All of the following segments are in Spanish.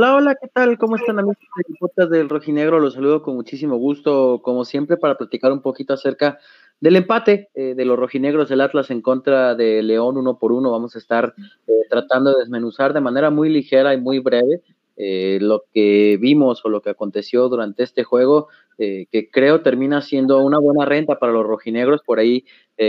Hola, hola, ¿qué tal? ¿Cómo están amigos de podcast del Rojinegro? Los saludo con muchísimo gusto, como siempre, para platicar un poquito acerca del empate eh, de los rojinegros del Atlas en contra de León uno por uno. Vamos a estar eh, tratando de desmenuzar de manera muy ligera y muy breve eh, lo que vimos o lo que aconteció durante este juego, que creo termina siendo una buena renta para los rojinegros. Por ahí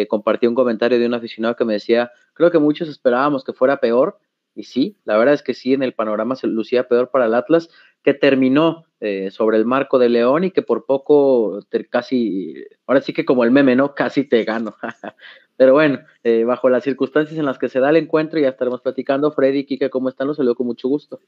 compartí un comentario de un aficionado que me decía, creo que muchos esperábamos que fuera peor y sí, la verdad es que sí, en el panorama se lucía peor para el Atlas, que terminó eh, sobre el marco de León y que por poco casi, ahora sí que como el meme, ¿no? Casi te gano. Pero bueno, eh, bajo las circunstancias en las que se da el encuentro, ya estaremos platicando. Freddy, Kike, ¿cómo están? Los saludo con mucho gusto.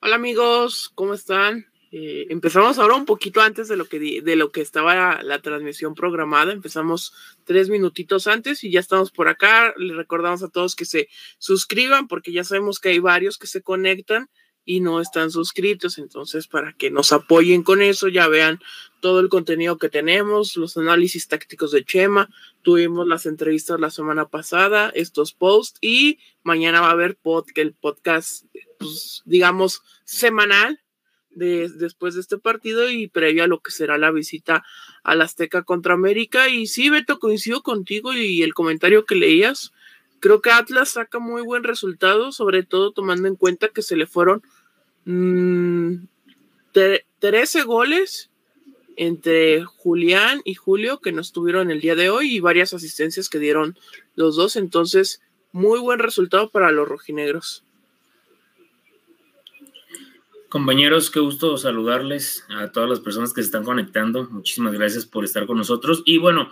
Hola amigos, ¿cómo están? Eh, empezamos ahora un poquito antes de lo que, de lo que estaba la, transmisión programada. Empezamos tres minutitos antes y ya estamos por acá. Les recordamos a todos que se suscriban porque ya sabemos que hay varios que se conectan y no están suscritos. Entonces, para que nos apoyen con eso, ya vean todo el contenido que tenemos, los análisis tácticos de Chema. Tuvimos las entrevistas la semana pasada, estos posts y mañana va a haber el podcast, pues, digamos, semanal después de este partido y previo a lo que será la visita al Azteca contra América. Y sí, Beto, coincido contigo y el comentario que leías. Creo que Atlas saca muy buen resultado, sobre todo tomando en cuenta que se le fueron 13 mm, goles entre Julián y Julio que no estuvieron el día de hoy y varias asistencias que dieron los dos. Entonces, muy buen resultado para los rojinegros. Compañeros, qué gusto saludarles a todas las personas que se están conectando. Muchísimas gracias por estar con nosotros. Y bueno,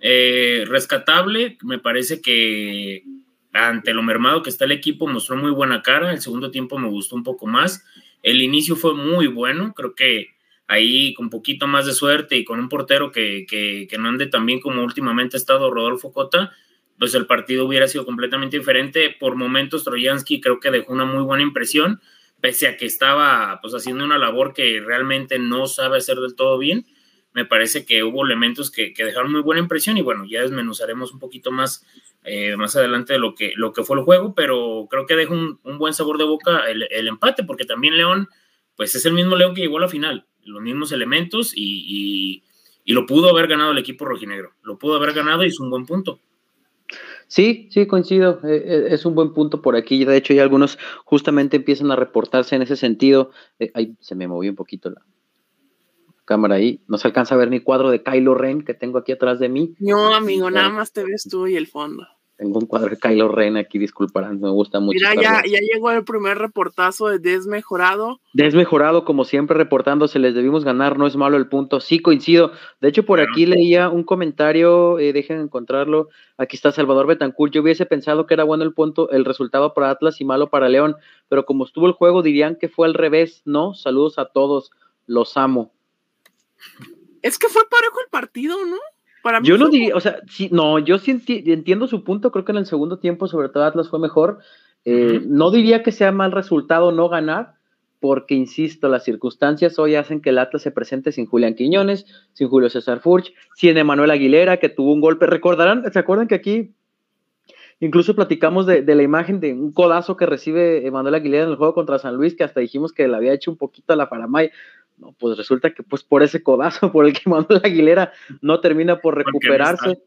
eh, rescatable, me parece que ante lo mermado que está el equipo mostró muy buena cara. El segundo tiempo me gustó un poco más. El inicio fue muy bueno. Creo que ahí con poquito más de suerte y con un portero que, que, que no ande tan bien como últimamente ha estado Rodolfo Cota, pues el partido hubiera sido completamente diferente. Por momentos, Troyansky creo que dejó una muy buena impresión pese a que estaba pues haciendo una labor que realmente no sabe hacer del todo bien, me parece que hubo elementos que, dejaron muy buena impresión y bueno, ya desmenuzaremos un poquito más eh, más adelante de lo que, lo que fue el juego, pero creo que deja un, buen sabor de boca el, empate, porque también León, pues es el mismo León que llegó a la final, los mismos elementos y, y lo pudo haber ganado el equipo rojinegro, lo pudo haber ganado y es un buen punto. Sí, sí, coincido. Eh, eh, es un buen punto por aquí. De hecho, ya algunos justamente empiezan a reportarse en ese sentido. Eh, ahí se me movió un poquito la cámara ahí. No se alcanza a ver mi cuadro de Kylo Ren que tengo aquí atrás de mí. No, amigo, nada más te ves tú y el fondo. Tengo un cuadro de Kylo Ren aquí, disculparán, me gusta mucho. Mira, ya, ya, llegó el primer reportazo de Desmejorado. Desmejorado, como siempre, reportándose, les debimos ganar, no es malo el punto. Sí, coincido. De hecho, por aquí leía un comentario, eh, dejen encontrarlo. Aquí está Salvador Betancourt. Yo hubiese pensado que era bueno el punto, el resultado para Atlas y malo para León, pero como estuvo el juego, dirían que fue al revés, ¿no? Saludos a todos, los amo. Es que fue parejo el partido, ¿no? Yo no diría, o sea, sí, no, yo sí entiendo su punto, creo que en el segundo tiempo, sobre todo Atlas fue mejor. Eh, no diría que sea mal resultado no ganar, porque insisto, las circunstancias hoy hacen que el Atlas se presente sin Julián Quiñones, sin Julio César Furch, sin Emanuel Aguilera, que tuvo un golpe. Recordarán, ¿se acuerdan que aquí incluso platicamos de, de la imagen de un codazo que recibe Emanuel Aguilera en el juego contra San Luis, que hasta dijimos que le había hecho un poquito a la Paramay? No, pues resulta que pues por ese codazo por el que Manuel Aguilera no termina por recuperarse.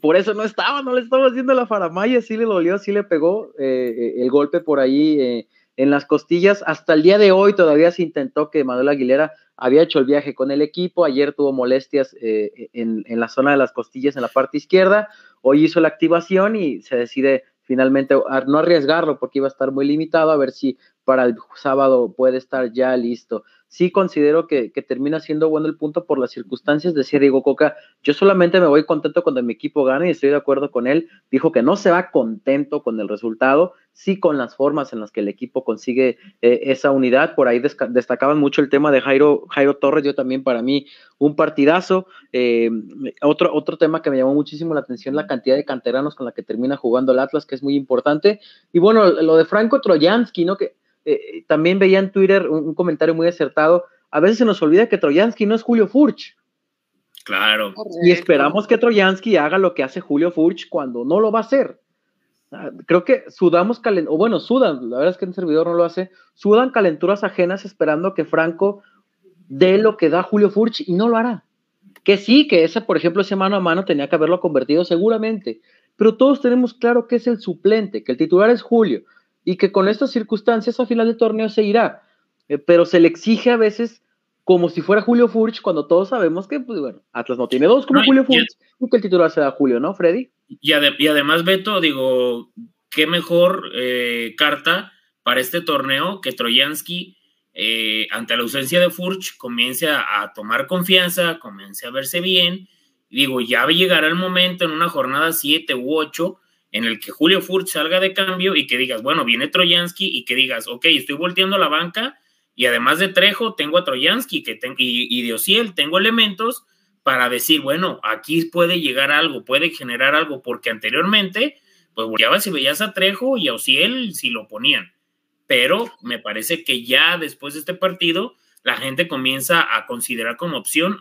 por eso no estaba, no le estaba haciendo la faramaya, sí le dolió, sí le pegó eh, eh, el golpe por ahí eh, en las costillas. Hasta el día de hoy todavía se intentó que Manuel Aguilera había hecho el viaje con el equipo, ayer tuvo molestias en, en, la zona de las costillas en la parte izquierda, hoy hizo la activación y se decide finalmente no arriesgarlo porque iba a estar muy limitado, a ver si para el sábado puede estar ya listo sí considero que, termina siendo bueno el punto por las circunstancias. Decía Diego Coca, yo solamente me voy contento cuando mi equipo gane y estoy de acuerdo con él. Dijo que no se va contento con el resultado, sí con las formas en las que el equipo consigue eh, esa unidad. Por ahí destacaban mucho el tema de Jairo, Jairo Torres, yo también para mí un partidazo. Eh, otro, otro tema que me llamó muchísimo la atención, la cantidad de canteranos con la que termina jugando el Atlas, que es muy importante. Y bueno, lo de Franco Troyansky, ¿no? Que eh, también veía en Twitter un, comentario muy acertado. A veces se nos olvida que Troyansky no es Julio Furch. Claro. Y esperamos que Troyansky haga lo que hace Julio Furch cuando no lo va a hacer. Ah, creo que sudamos calenturas, o bueno, sudan, la verdad es que el servidor no lo hace, sudan calenturas ajenas esperando que Franco dé lo que da Julio Furch y no lo hará. Que sí, que ese, por ejemplo, ese mano a mano tenía que haberlo convertido seguramente, pero todos tenemos claro que es el suplente, que el titular es Julio y que con estas circunstancias a final de torneo se irá, eh, pero se le exige a veces como si fuera Julio Furch cuando todos sabemos que, pues bueno, Atlas no tiene dos como Julio Furch y, que el titular sea Julio, ¿no, Freddy? Y, además, Beto, digo, qué mejor eh, carta para este torneo que Troyansky, eh, ante la ausencia de Furch, comience a, tomar confianza, comience a verse bien. Digo, ya llegará el momento en una jornada 7 u 8 en el que Julio Furch salga de cambio y que digas, bueno, viene Troyansky y que digas, ok, estoy volteando la banca y además de Trejo tengo a Troyansky que y, y de tengo elementos para decir, bueno, aquí puede llegar algo, puede generar algo, porque anteriormente, pues volteabas si veías a Trejo y a Ociel si lo ponían. Pero me parece que ya después de este partido, la gente comienza a considerar como opción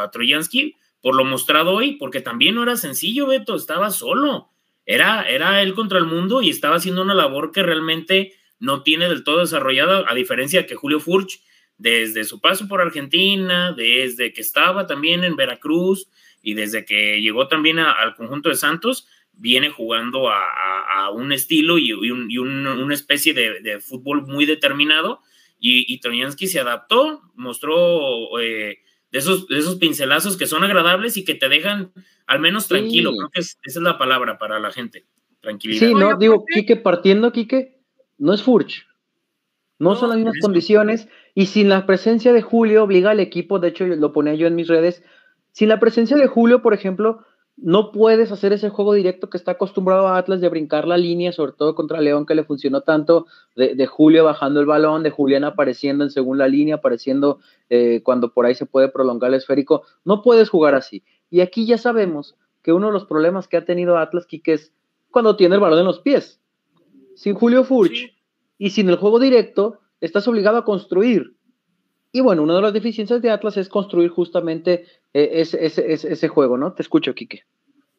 a Troyansky por lo mostrado hoy, porque también no era sencillo, Beto, estaba solo. Era, era él contra el mundo y estaba haciendo una labor que realmente no tiene del todo desarrollada, a diferencia que Julio Furch, desde su paso por Argentina, desde que estaba también en Veracruz y desde que llegó también al conjunto de Santos, viene jugando a, un estilo y, una especie de, fútbol muy determinado. Y, y se adaptó, mostró eh, de, esos, esos pincelazos que son agradables y que te dejan al menos tranquilo. Creo que esa es la palabra para la gente. Tranquilidad. Sí, no, digo, Quique, partiendo, Quique, no es Furch. No, son las mismas condiciones y sin la presencia de Julio obliga al equipo, de hecho lo ponía yo en mis redes, sin la presencia de Julio, por ejemplo, no puedes hacer ese juego directo que está acostumbrado a Atlas de brincar la línea, sobre todo contra León, que le funcionó tanto, de, Julio bajando el balón, de Julián apareciendo en segunda línea, apareciendo eh, cuando por ahí se puede prolongar el esférico. No puedes jugar así. Y aquí ya sabemos que uno de los problemas que ha tenido Atlas, Quique, es cuando tiene el balón en los pies sin Julio Furch y sin el juego directo, estás obligado a construir. Y bueno, una de las deficiencias de Atlas es construir justamente eh, ese, ese, juego, ¿no? Te escucho, Quique.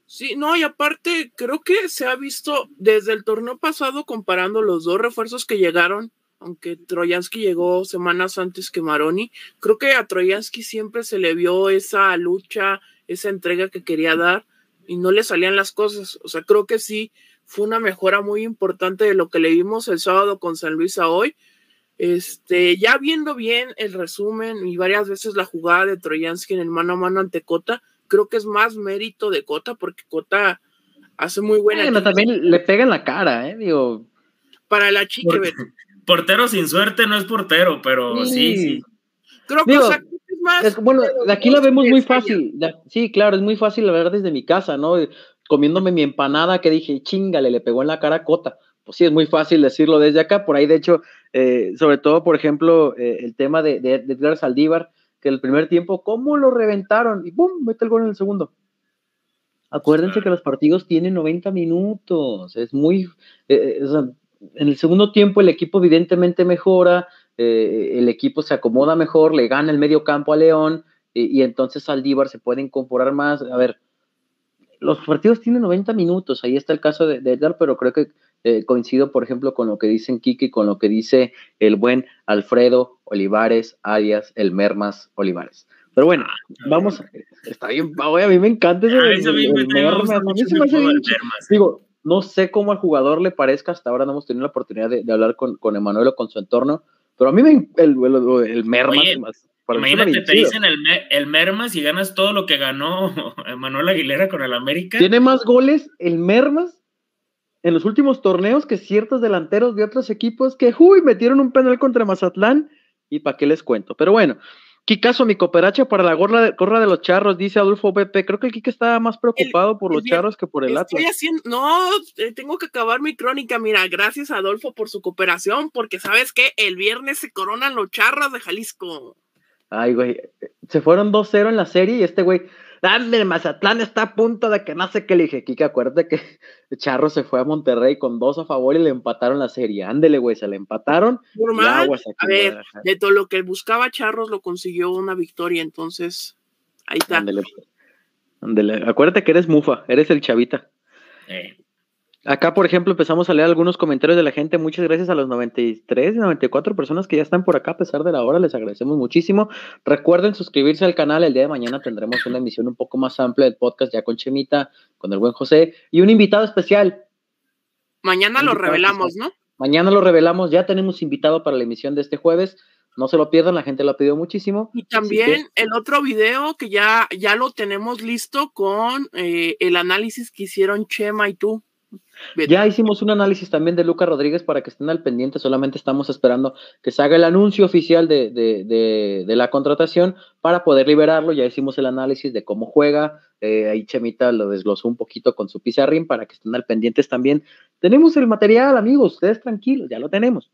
Sí, no, y aparte creo que se ha visto desde el torneo pasado comparando los dos refuerzos que llegaron, aunque Troyansky llegó semanas antes que Maroni, creo que a Troyansky siempre se le vio esa lucha, esa entrega que quería dar y no le salían las cosas. O sea, creo que sí, fue una mejora muy importante de lo que le vimos el sábado con San Luis a hoy. Este, ya viendo bien el resumen y varias veces la jugada de Troyansky en el mano a mano ante Cota, creo que es más mérito de Cota porque Cota hace muy buena. Bueno, también le pega en la cara, ¿eh? Digo. Para la chica. portero sin suerte no es portero, pero sí, sí. Creo que es más. bueno, de aquí la vemos muy fácil. sí, claro, es muy fácil la ver desde mi casa, ¿no? comiéndome mi empanada que dije, chingale, le pegó en la cara Cota. Pues sí, es muy fácil decirlo desde acá. Por ahí, de hecho, eh, sobre todo, por ejemplo, eh, el tema de, de, de Saldívar, que el primer tiempo, ¿cómo lo reventaron? Y ¡pum! Mete el gol en el segundo. Acuérdense que los partidos tienen 90 minutos. Es muy. Eh, en el segundo tiempo, el equipo evidentemente mejora, el equipo se acomoda mejor, le gana el medio campo a León, y, y entonces Saldívar se puede incorporar más. A ver, los partidos tienen 90 minutos, ahí está el caso de, Edgar, pero creo que eh, coincido, por ejemplo, con lo que dicen Kiki, con lo que dice el buen Alfredo Olivares, Arias, el Mermas Olivares. Pero bueno, vamos, está bien, a mí me encanta ese, Mermas, Digo, no sé cómo al jugador le parezca, hasta ahora no hemos tenido la oportunidad de, hablar con, con Emanuel o con su entorno, pero a mí me, el, el, Mermas, Imagínate, te dicen el, Mermas y ganas todo lo que ganó Manuel Aguilera con el América. Tiene más goles el Mermas en los últimos torneos que ciertos delanteros de otros equipos que, uy, metieron un penal contra Mazatlán y para qué les cuento. Pero bueno, Kikazo, mi cooperacha para la gorra de, gorra de los charros, dice Adolfo Pepe. Creo que el Kike estaba más preocupado por los charros que por el Atlas. no, eh, tengo que acabar mi crónica. Mira, gracias Adolfo por su cooperación, porque sabes que el viernes se coronan los charros de Jalisco. Ay, güey. Se fueron 2-0 en la serie y este güey, dale, Mazatlán está a punto de que no sé qué le dije. Kike, acuérdate que Charro se fue a Monterrey con dos a favor y le empataron la serie. Ándele, güey, se le empataron. a ver, de todo lo que buscaba Charros lo consiguió una victoria, entonces ahí está. Ándele, ándele. Acuérdate que eres mufa, eres el chavita. Acá, por ejemplo, empezamos a leer algunos comentarios de la gente. Muchas gracias a los 93 y 94 personas que ya están por acá a pesar de la hora. Les agradecemos muchísimo. Recuerden suscribirse al canal. El día de mañana tendremos una emisión un poco más amplia del podcast ya con Chemita, con el buen José y un invitado especial. Mañana lo revelamos, ¿no? Mañana lo revelamos. Ya tenemos invitado para la emisión de este jueves. No se lo pierdan, la gente lo ha pedido muchísimo. Y también el otro video que ya, ya lo tenemos listo con eh, el análisis que hicieron Chema y tú. Ya hicimos un análisis también de Lucas Rodríguez para que estén al pendiente, solamente estamos esperando que se haga el anuncio oficial de, de, la contratación para poder liberarlo. Ya hicimos el análisis de cómo juega, eh, ahí Chemita lo desglosó un poquito con su pizarrín para que estén al pendientes también. Tenemos el material, amigos, ustedes tranquilos, ya lo tenemos.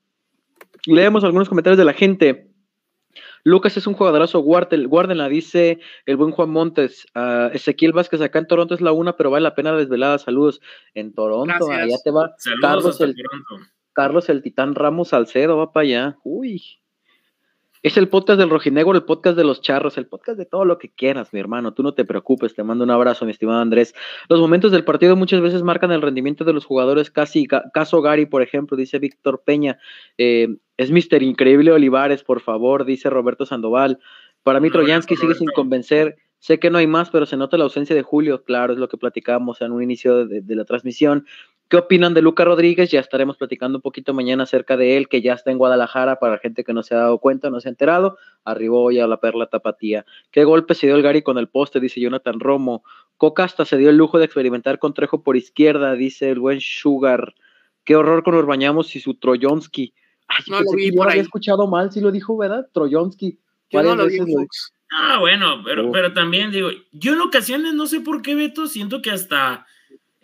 Leemos algunos comentarios de la gente. Lucas es un jugadorazo, guárdenla, dice el buen Juan Montes. Uh, Ezequiel Vázquez acá en Toronto es la una, pero vale la pena desvelada. Saludos. En Toronto, allá te va. Carlos el, Carlos el Titán Ramos Salcedo va para allá. Uy. Es el podcast del Rojinegro, el podcast de los charros, el podcast de todo lo que quieras, mi hermano. Tú no te preocupes, te mando un abrazo, mi estimado Andrés. Los momentos del partido muchas veces marcan el rendimiento de los jugadores, casi caso Gary, por ejemplo, dice Víctor Peña. Eh, es Mister Increíble Olivares, por favor, dice Roberto Sandoval. Para mí, Troyansky sigue sin convencer. Sé que no hay más, pero se nota la ausencia de Julio. Claro, es lo que platicábamos en un inicio de, la transmisión. ¿Qué opinan de Luca Rodríguez? Ya estaremos platicando un poquito mañana acerca de él, que ya está en Guadalajara para gente que no se ha dado cuenta, no se ha enterado. Arribó hoy a la perla tapatía. ¿Qué golpe se dio el Gary con el poste? Dice Jonathan Romo. Coca hasta se dio el lujo de experimentar con Trejo por izquierda, dice el buen Sugar. Qué horror con Urbañamos y su Troyonsky. Ay, no lo vi había escuchado mal, si lo dijo, ¿verdad? Troyonsky. Yo no lo vi, Ah, bueno, pero, pero también digo, yo en ocasiones no sé por qué, Beto, siento que hasta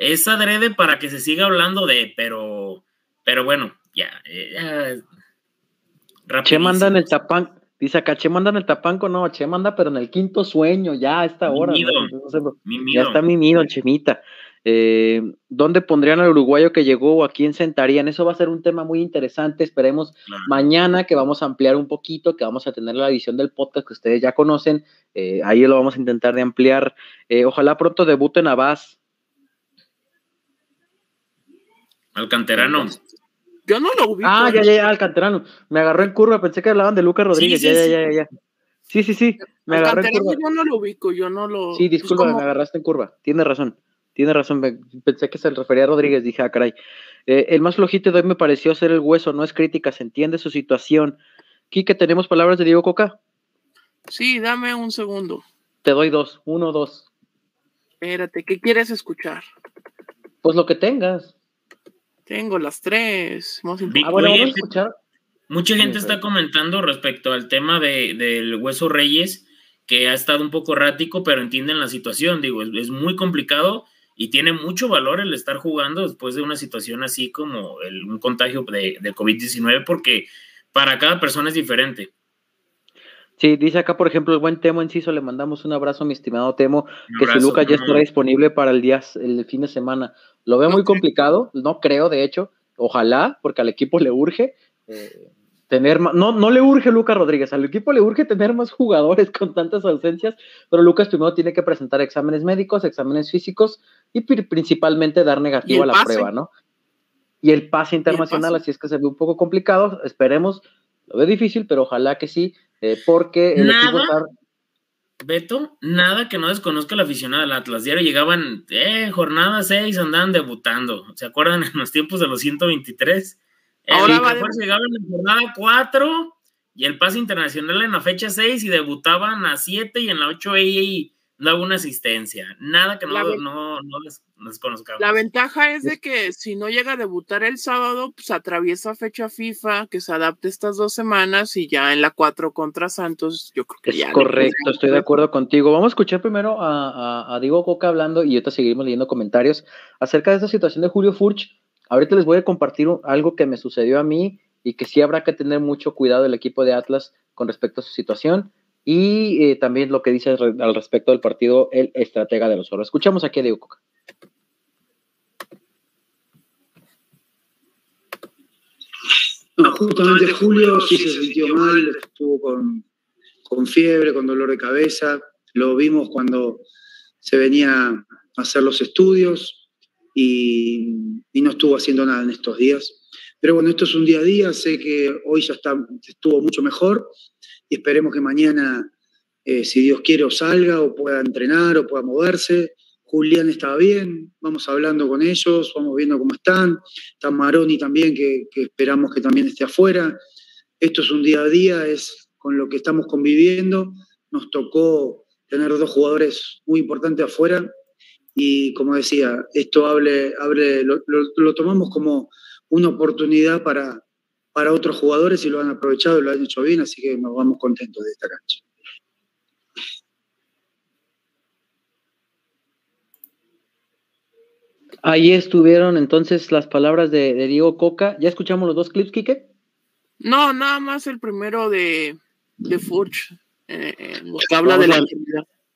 es adrede para que se siga hablando de, pero, pero bueno, ya. Eh, che manda en el tapán, dice acá, Che manda en el tapanco, no, Che manda, pero en el quinto sueño, ya a esta hora. ya está mimido el Chemita. Eh, ¿Dónde pondrían al uruguayo que llegó o a quién sentarían? Eso va a ser un tema muy interesante. Esperemos mañana que vamos a ampliar un poquito, que vamos a tener la edición del podcast que ustedes ya conocen. Eh, ahí lo vamos a intentar de ampliar. Eh, ojalá pronto debuten a Vaz. Alcanterano. Yo no lo ubico. Ah, ya, ya, ya, Alcanterano. Me agarró en curva, pensé que hablaban de Lucas Rodríguez. ya, ya, ya, ya, Sí, sí, sí. Me agarró en curva. Yo no lo ubico, yo no lo. Sí, disculpa, me agarraste en curva. Tienes razón. Tiene razón, pensé que se refería a Rodríguez, dije, ah, caray. Eh, el más flojito de hoy me pareció ser el hueso, no es crítica, se entiende su situación. Quique, ¿tenemos palabras de Diego Coca? Sí, dame un segundo. Te doy dos, uno, dos. Espérate, ¿qué quieres escuchar? Pues lo que tengas. Tengo las tres. ah, bueno, vamos a escuchar. Mucha gente está comentando respecto al tema de, del hueso Reyes que ha estado un poco errático, pero entienden la situación. Digo, es, muy complicado y tiene mucho valor el estar jugando después de una situación así como el, un contagio de, de COVID-19, porque para cada persona es diferente. Sí, dice acá, por ejemplo, el buen Temo Enciso, le mandamos un abrazo, mi estimado Temo, que su Lucas ya estará disponible para el día, el fin de semana. Lo veo muy complicado, no creo, de hecho, ojalá, porque al equipo le urge. Eh, tener no, no le urge Lucas Rodríguez, al equipo le urge tener más jugadores con tantas ausencias, pero Lucas primero tiene que presentar exámenes médicos, exámenes físicos y principalmente dar negativo a la prueba, ¿no? Y el pase internacional, así es que se ve un poco complicado, esperemos, lo veo difícil, pero ojalá que sí, eh, porque el nada, equipo Beto, nada que no desconozca la aficionada del Atlas. Diario llegaban, eh, jornada 6, andaban debutando. ¿Se acuerdan en los tiempos de los 123? Ahora va llegaba en jornada 4 y el pase internacional en la fecha 6 y debutaban a 7 y en la 8 y daba una asistencia. Nada que no, no, no les, conozcamos. La ventaja es de que si no llega a debutar el sábado, pues atraviesa fecha FIFA, que se adapte estas dos semanas y ya en la 4 contra Santos, yo creo que ya. Correcto, estoy de acuerdo contigo. Vamos a escuchar primero a, a Diego Coca hablando y ahorita seguimos leyendo comentarios acerca de esta situación de Julio Furch Ahorita les voy a compartir algo que me sucedió a mí y que sí habrá que tener mucho cuidado el equipo de Atlas con respecto a su situación y eh, también lo que dice al respecto del partido el estratega de los zorros. Escuchamos aquí a Diego Coca. justamente Julio sí se sintió mal, estuvo con, con fiebre, con dolor de cabeza. Lo vimos cuando se venía a hacer los estudios y, no estuvo haciendo nada en estos días. Pero bueno, esto es un día a día, sé que hoy ya está, estuvo mucho mejor y esperemos que mañana, eh, si Dios quiere, o salga o pueda entrenar o pueda moverse. Julián estaba bien, vamos hablando con ellos, vamos viendo cómo están. Está Maroni también, que, esperamos que también esté afuera. Esto es un día a día, es con lo que estamos conviviendo. Nos tocó tener dos jugadores muy importantes afuera y como decía, esto hable, hable lo, tomamos como una oportunidad para, para otros jugadores y lo han aprovechado y lo han hecho bien, así que nos vamos contentos de esta cancha. Ahí estuvieron entonces las palabras de, Diego Coca. ¿Ya escuchamos los dos clips, Kike? No, nada más el primero de, de Furch, eh, eh que habla de la.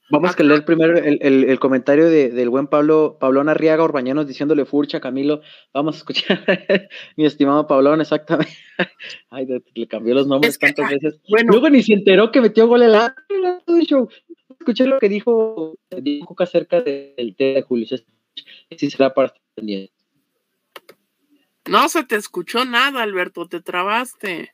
Vamos a leer primero el, comentario del buen Pablo, Pablón Arriaga Orbañanos diciéndole furcha, Camilo. Vamos a escuchar, mi estimado Pablón, exactamente. Ay, le cambió los nombres tantas veces. Luego ni se enteró que metió gol el show. Escuché lo que dijo Diego acerca del té de Julio. Si será para No se te escuchó nada, Alberto, te trabaste.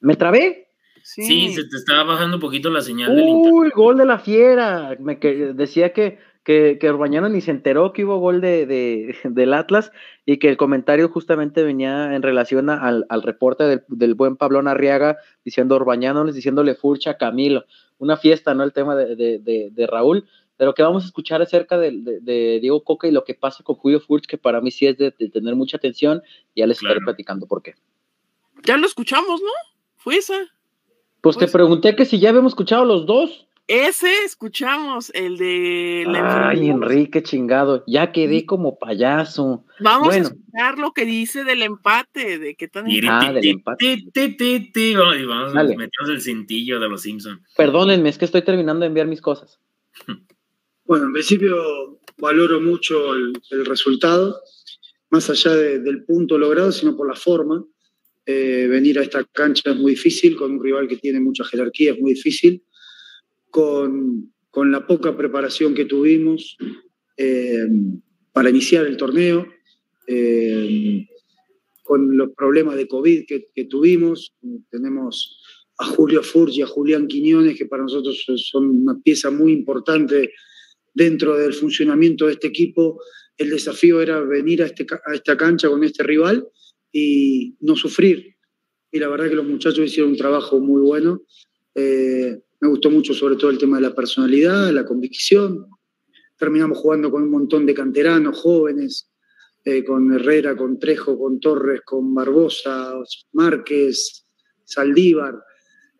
¿Me trabé? Sí. se te estaba bajando un poquito la señal del Uy, gol de la fiera. Me que, decía que, que, que ni se enteró que hubo gol de, de, del Atlas y que el comentario justamente venía en relación al, al reporte del, del, buen Pablón Arriaga diciendo Orbañanos, diciéndole furcha a Camilo. Una fiesta, ¿no? El tema de, de, de Raúl. Pero que vamos a escuchar acerca de, Diego Coca y lo que pasa con Julio Furch, que para mí sí es de, tener mucha atención. Ya les estaré platicando por qué. Ya lo escuchamos, ¿no? Fue esa. Pues, te pues pregunté que si ya habíamos escuchado los dos. Ese escuchamos, el de la Ay, Enrique chingado, ya quedé como payaso. Vamos a escuchar lo que dice del empate, de qué tan Ah, del empate. Vamos a meternos el cintillo de los Simpsons. Perdónenme, es que estoy terminando de enviar mis cosas. Bueno, en principio valoro mucho el, resultado, más allá del punto logrado, sino por la forma. Eh, venir a esta cancha es muy difícil, con un rival que tiene mucha jerarquía es muy difícil, con, con la poca preparación que tuvimos eh, para iniciar el torneo, eh, con los problemas de COVID que, que, tuvimos, tenemos a Julio Furch y a Julián Quiñones, que para nosotros son una pieza muy importante dentro del funcionamiento de este equipo. El desafío era venir a, este, a esta cancha con este rival y no sufrir. Y la verdad que los muchachos hicieron un trabajo muy bueno. Eh, me gustó mucho sobre todo el tema de la personalidad, la convicción. Terminamos jugando con un montón de canteranos jóvenes, eh, con Herrera, con Trejo, con Torres, con Barbosa, Márquez, Saldívar,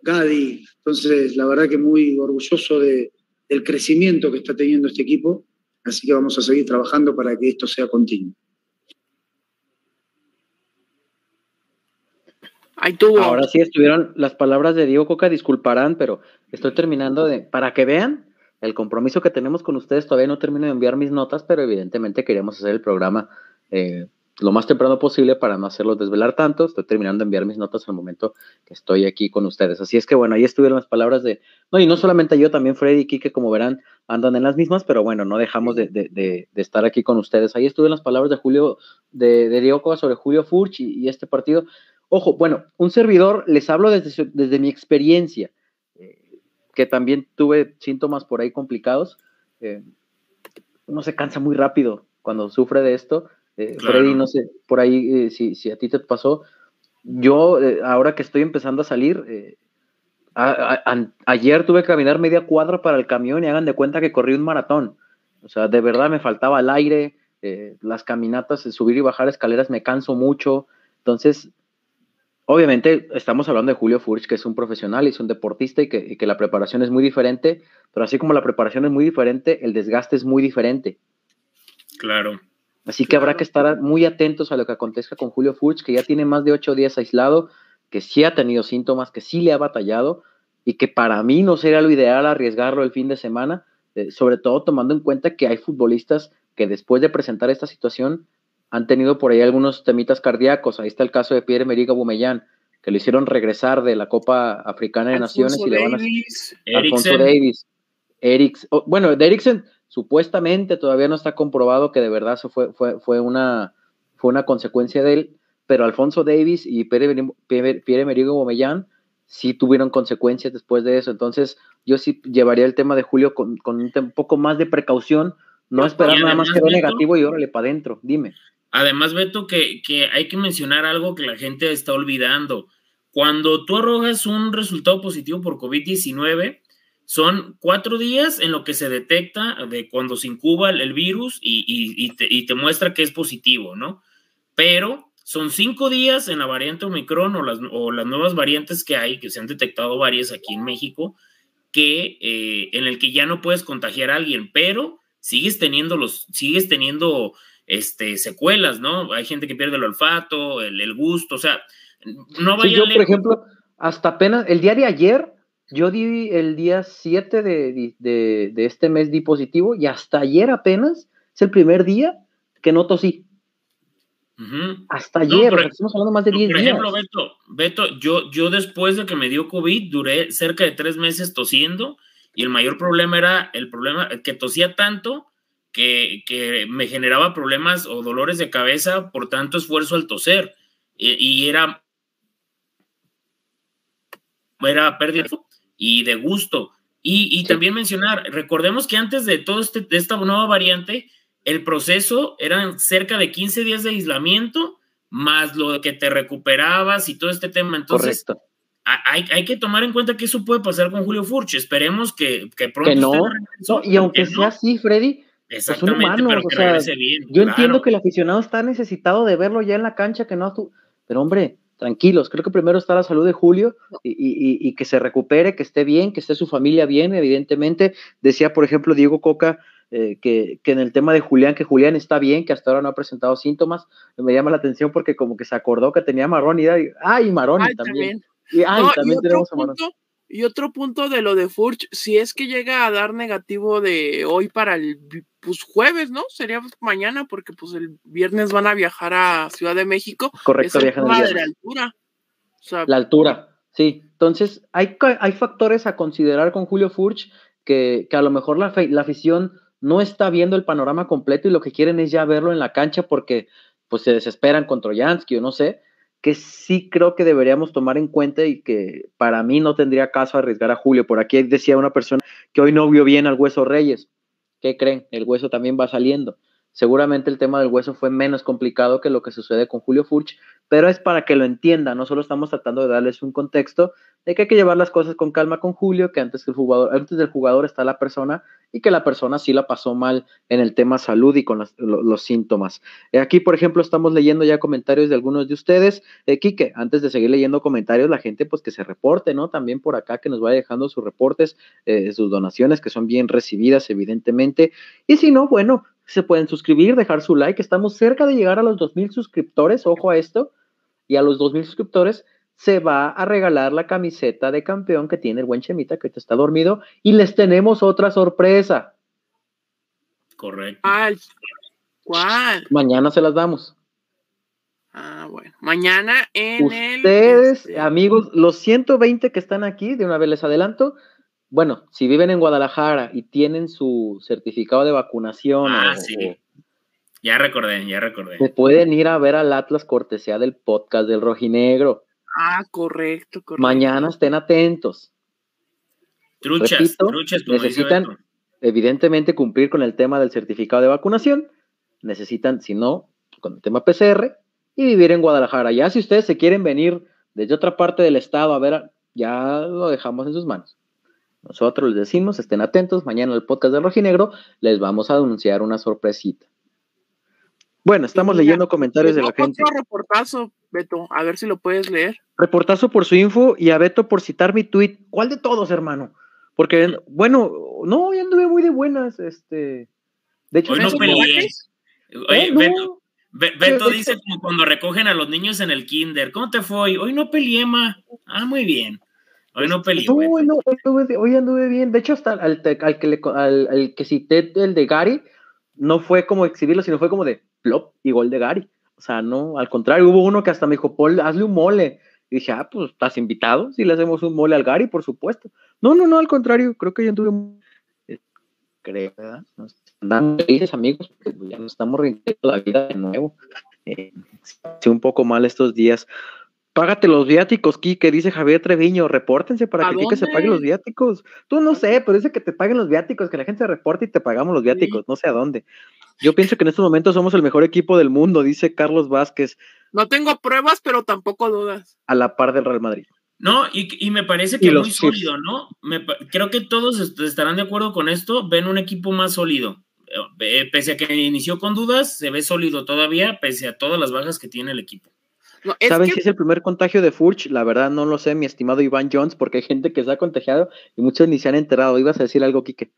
Gadi. Entonces, la verdad que muy orgulloso de, del crecimiento que está teniendo este equipo. Así que vamos a seguir trabajando para que esto sea continuo. Ahora sí estuvieron las palabras de Diego Coca, disculparán, pero estoy terminando de, para que vean el compromiso que tenemos con ustedes, todavía no termino de enviar mis notas, pero evidentemente queríamos hacer el programa eh, lo más temprano posible para no hacerlo desvelar tanto. Estoy terminando de enviar mis notas al momento que estoy aquí con ustedes. Así es que bueno, ahí estuvieron las palabras de, no, y no solamente yo, también Freddy y Kike, como verán, andan en las mismas, pero bueno, no dejamos de, de, de, estar aquí con ustedes. Ahí estuvieron las palabras de Julio, de, Diego Coca sobre Julio Furch y este partido. Ojo, bueno, un servidor, les hablo desde, desde mi experiencia, eh, que también tuve síntomas por ahí complicados. Eh, uno se cansa muy rápido cuando sufre de esto. Eh, Freddy, no sé, por ahí si, si, a ti te pasó. Yo, ahora que estoy empezando a salir, ayer tuve que caminar media cuadra para el camión y hagan de cuenta que corrí un maratón. O sea, de verdad me faltaba el aire, las caminatas, subir y bajar escaleras me canso mucho. Entonces, Obviamente estamos hablando de Julio Furch, que es un profesional y es un deportista y que, la preparación es muy diferente, pero así como la preparación es muy diferente, el desgaste es muy diferente. Claro. Así que habrá que estar muy atentos a lo que acontezca con Julio Furch, que ya tiene más de ocho días aislado, que sí ha tenido síntomas, que sí le ha batallado y que para mí no sería lo ideal arriesgarlo el fin de semana, eh, sobre todo tomando en cuenta que hay futbolistas que después de presentar esta situación han tenido por ahí algunos temitas cardíacos. Ahí está el caso de Pierre Meriga Bumellán, que lo hicieron regresar de la Copa Africana de Naciones y le van a Alfonso Davis. Erics, bueno, de Eriksen Supuestamente todavía no está comprobado que de verdad eso fue, fue, fue, una, fue una consecuencia de él, pero Alfonso Davis y Pierre-Emerick Aubameyang sí tuvieron consecuencias después de eso. Entonces, yo sí llevaría el tema de Julio con, con un, poco más de precaución, no esperar nada más que lo negativo y órale para adentro. Dime. Además, Beto, que, que hay que mencionar algo que la gente está olvidando. Cuando tú arrojas un resultado positivo por COVID-19, son cuatro días en lo que se detecta de cuando se incuba el, virus y, te, muestra que es positivo, ¿no? Pero son cinco días en la variante Omicron o las, o las nuevas variantes que hay, que se han detectado varias aquí en México, que eh, en el que ya no puedes contagiar a alguien, pero sigues teniendo los, sigues teniendo este, secuelas, ¿no? Hay gente que pierde el olfato, el, gusto, o sea, no vaya yo, por ejemplo, hasta apenas el día de ayer yo di el día 7 de, este mes di positivo y hasta ayer apenas es el primer día que no tosí. Hasta ayer, estamos hablando más de 10 días. Por ejemplo, Beto, Beto yo, yo después de que me dio COVID duré cerca de tres meses tosiendo y el mayor problema era el problema que tosía tanto que, me generaba problemas o dolores de cabeza por tanto esfuerzo al toser y, y era era pérdida y de gusto. Y, también mencionar, recordemos que antes de todo este, de esta nueva variante, el proceso eran cerca de 15 días de aislamiento, más lo que te recuperabas y todo este tema. Entonces, Hay, hay, que tomar en cuenta que eso puede pasar con Julio Furch. Esperemos que, que pronto. Que no, y aunque sea así, Freddy, pues es humano, o sea, yo entiendo que el aficionado está necesitado de verlo ya en la cancha, que no tú, pero hombre, tranquilos. Creo que primero está la salud de Julio y, que se recupere, que esté bien, que esté su familia bien, evidentemente. Decía, por ejemplo, Diego Coca, eh, que, en el tema de Julián, que Julián está bien, que hasta ahora no ha presentado síntomas. Me llama la atención porque como que se acordó que tenía Marrón y, ay, Marón también. Y, ay, también tenemos a Marón. Y otro punto de lo de Furch, si es que llega a dar negativo de hoy para el pues, jueves, ¿no? Sería mañana, porque pues el viernes van a viajar a Ciudad de México. Correcto, viajan de la altura. la altura, sí. Entonces, hay, hay factores a considerar con Julio Furch que, a lo mejor la, la afición no está viendo el panorama completo y lo que quieren es ya verlo en la cancha porque pues se desesperan con Troyansky o no sé que sí creo que deberíamos tomar en cuenta y que para mí no tendría caso arriesgar a Julio. Por aquí decía una persona que hoy no vio bien al Hueso Reyes. ¿Qué creen? El hueso también va saliendo. Seguramente el tema del hueso fue menos complicado que lo que sucede con Julio Furch, pero es para que lo entienda, no solo estamos tratando de darles un contexto de que hay que llevar las cosas con calma con Julio, que antes, el jugador, antes del jugador está la persona y que la persona sí la pasó mal en el tema salud y con los, síntomas. Eh, aquí, por ejemplo, estamos leyendo ya comentarios de algunos de ustedes. Eh, Quique, antes de seguir leyendo comentarios, la gente pues que se reporte, ¿no? También por acá que nos vaya dejando sus reportes, eh, sus donaciones que son bien recibidas, evidentemente. Y si no, bueno, se pueden suscribir, dejar su like. Estamos cerca de llegar a los 2.000 suscriptores, ojo a esto. Y a los 2.000 suscriptores se va a regalar la camiseta de campeón que tiene el buen Chemita, que te está dormido. Y les tenemos otra sorpresa. Correcto. ¿Cuál? Mañana se las damos. Ah, bueno. Mañana en el. Ustedes, este, amigos, los 120 que están aquí, de una vez les adelanto, bueno, si viven en Guadalajara y tienen su certificado de vacunación. Ah, sí. ya recordé, ya recordé. Se pueden ir a ver al Atlas cortesía del podcast del Rojinegro. Ah, correcto, correcto. Mañana estén atentos. Truchas, truchas. necesitan, evidentemente, cumplir con el tema del certificado de vacunación. Necesitan, si no, con el tema PCR y vivir en Guadalajara. Ya si ustedes se quieren venir desde otra parte del estado a ver, ya lo dejamos en sus manos. Nosotros les decimos, estén atentos, mañana el podcast de Rojinegro les vamos a anunciar una sorpresita. Bueno, estamos leyendo comentarios de la gente. Otro reportazo, Beto, a ver si lo puedes leer. Reportazo por su info y a Beto por citar mi tweet. ¿Cuál de todos, hermano? Porque, bueno, no, ya anduve muy de buenas, este. De hecho, Hoy no peleé. Oye, Beto, Beto dice como cuando recogen a los niños en el kinder. ¿Cómo te fue? Hoy no peleé, ma. Ah, muy bien. Hoy no peleé. hoy anduve bien. De hecho, hasta al, que, le, al, que cité el de Gary, no fue como exhibirlo, sino fue como de plop y gol de Gary. O sea, no, al contrario, hubo uno que hasta me dijo, Paul, hazle un mole. Y dije, ah, pues estás invitado, si le hacemos un mole al Gary, por supuesto. No, no, no, al contrario, creo que yo anduve. creo, ¿verdad? Nos andan felices, amigos, porque ya nos estamos rindiendo la vida de nuevo. Eh, un poco mal estos días. Págate los viáticos, Kike, dice Javier Treviño. Repórtense para que Kike se pague los viáticos. Tú no sé, pero dice que te paguen los viáticos, que la gente se reporte y te pagamos los viáticos. No sé a dónde. Yo pienso que en estos momentos somos el mejor equipo del mundo, dice Carlos Vázquez. No tengo pruebas, pero tampoco dudas. A la par del Real Madrid. No, y, me parece que es muy sólido, ¿no? creo que todos estarán de acuerdo con esto. Ven un equipo más sólido. Eh, eh, pese a que inició con dudas, se ve sólido todavía, pese a todas las bajas que tiene el equipo. ¿Saben si es el primer contagio de Furch? La verdad no lo sé, mi estimado Iván Jones, porque hay gente que se ha contagiado y muchos ni se han enterado. ¿Ibas a decir algo, Quique?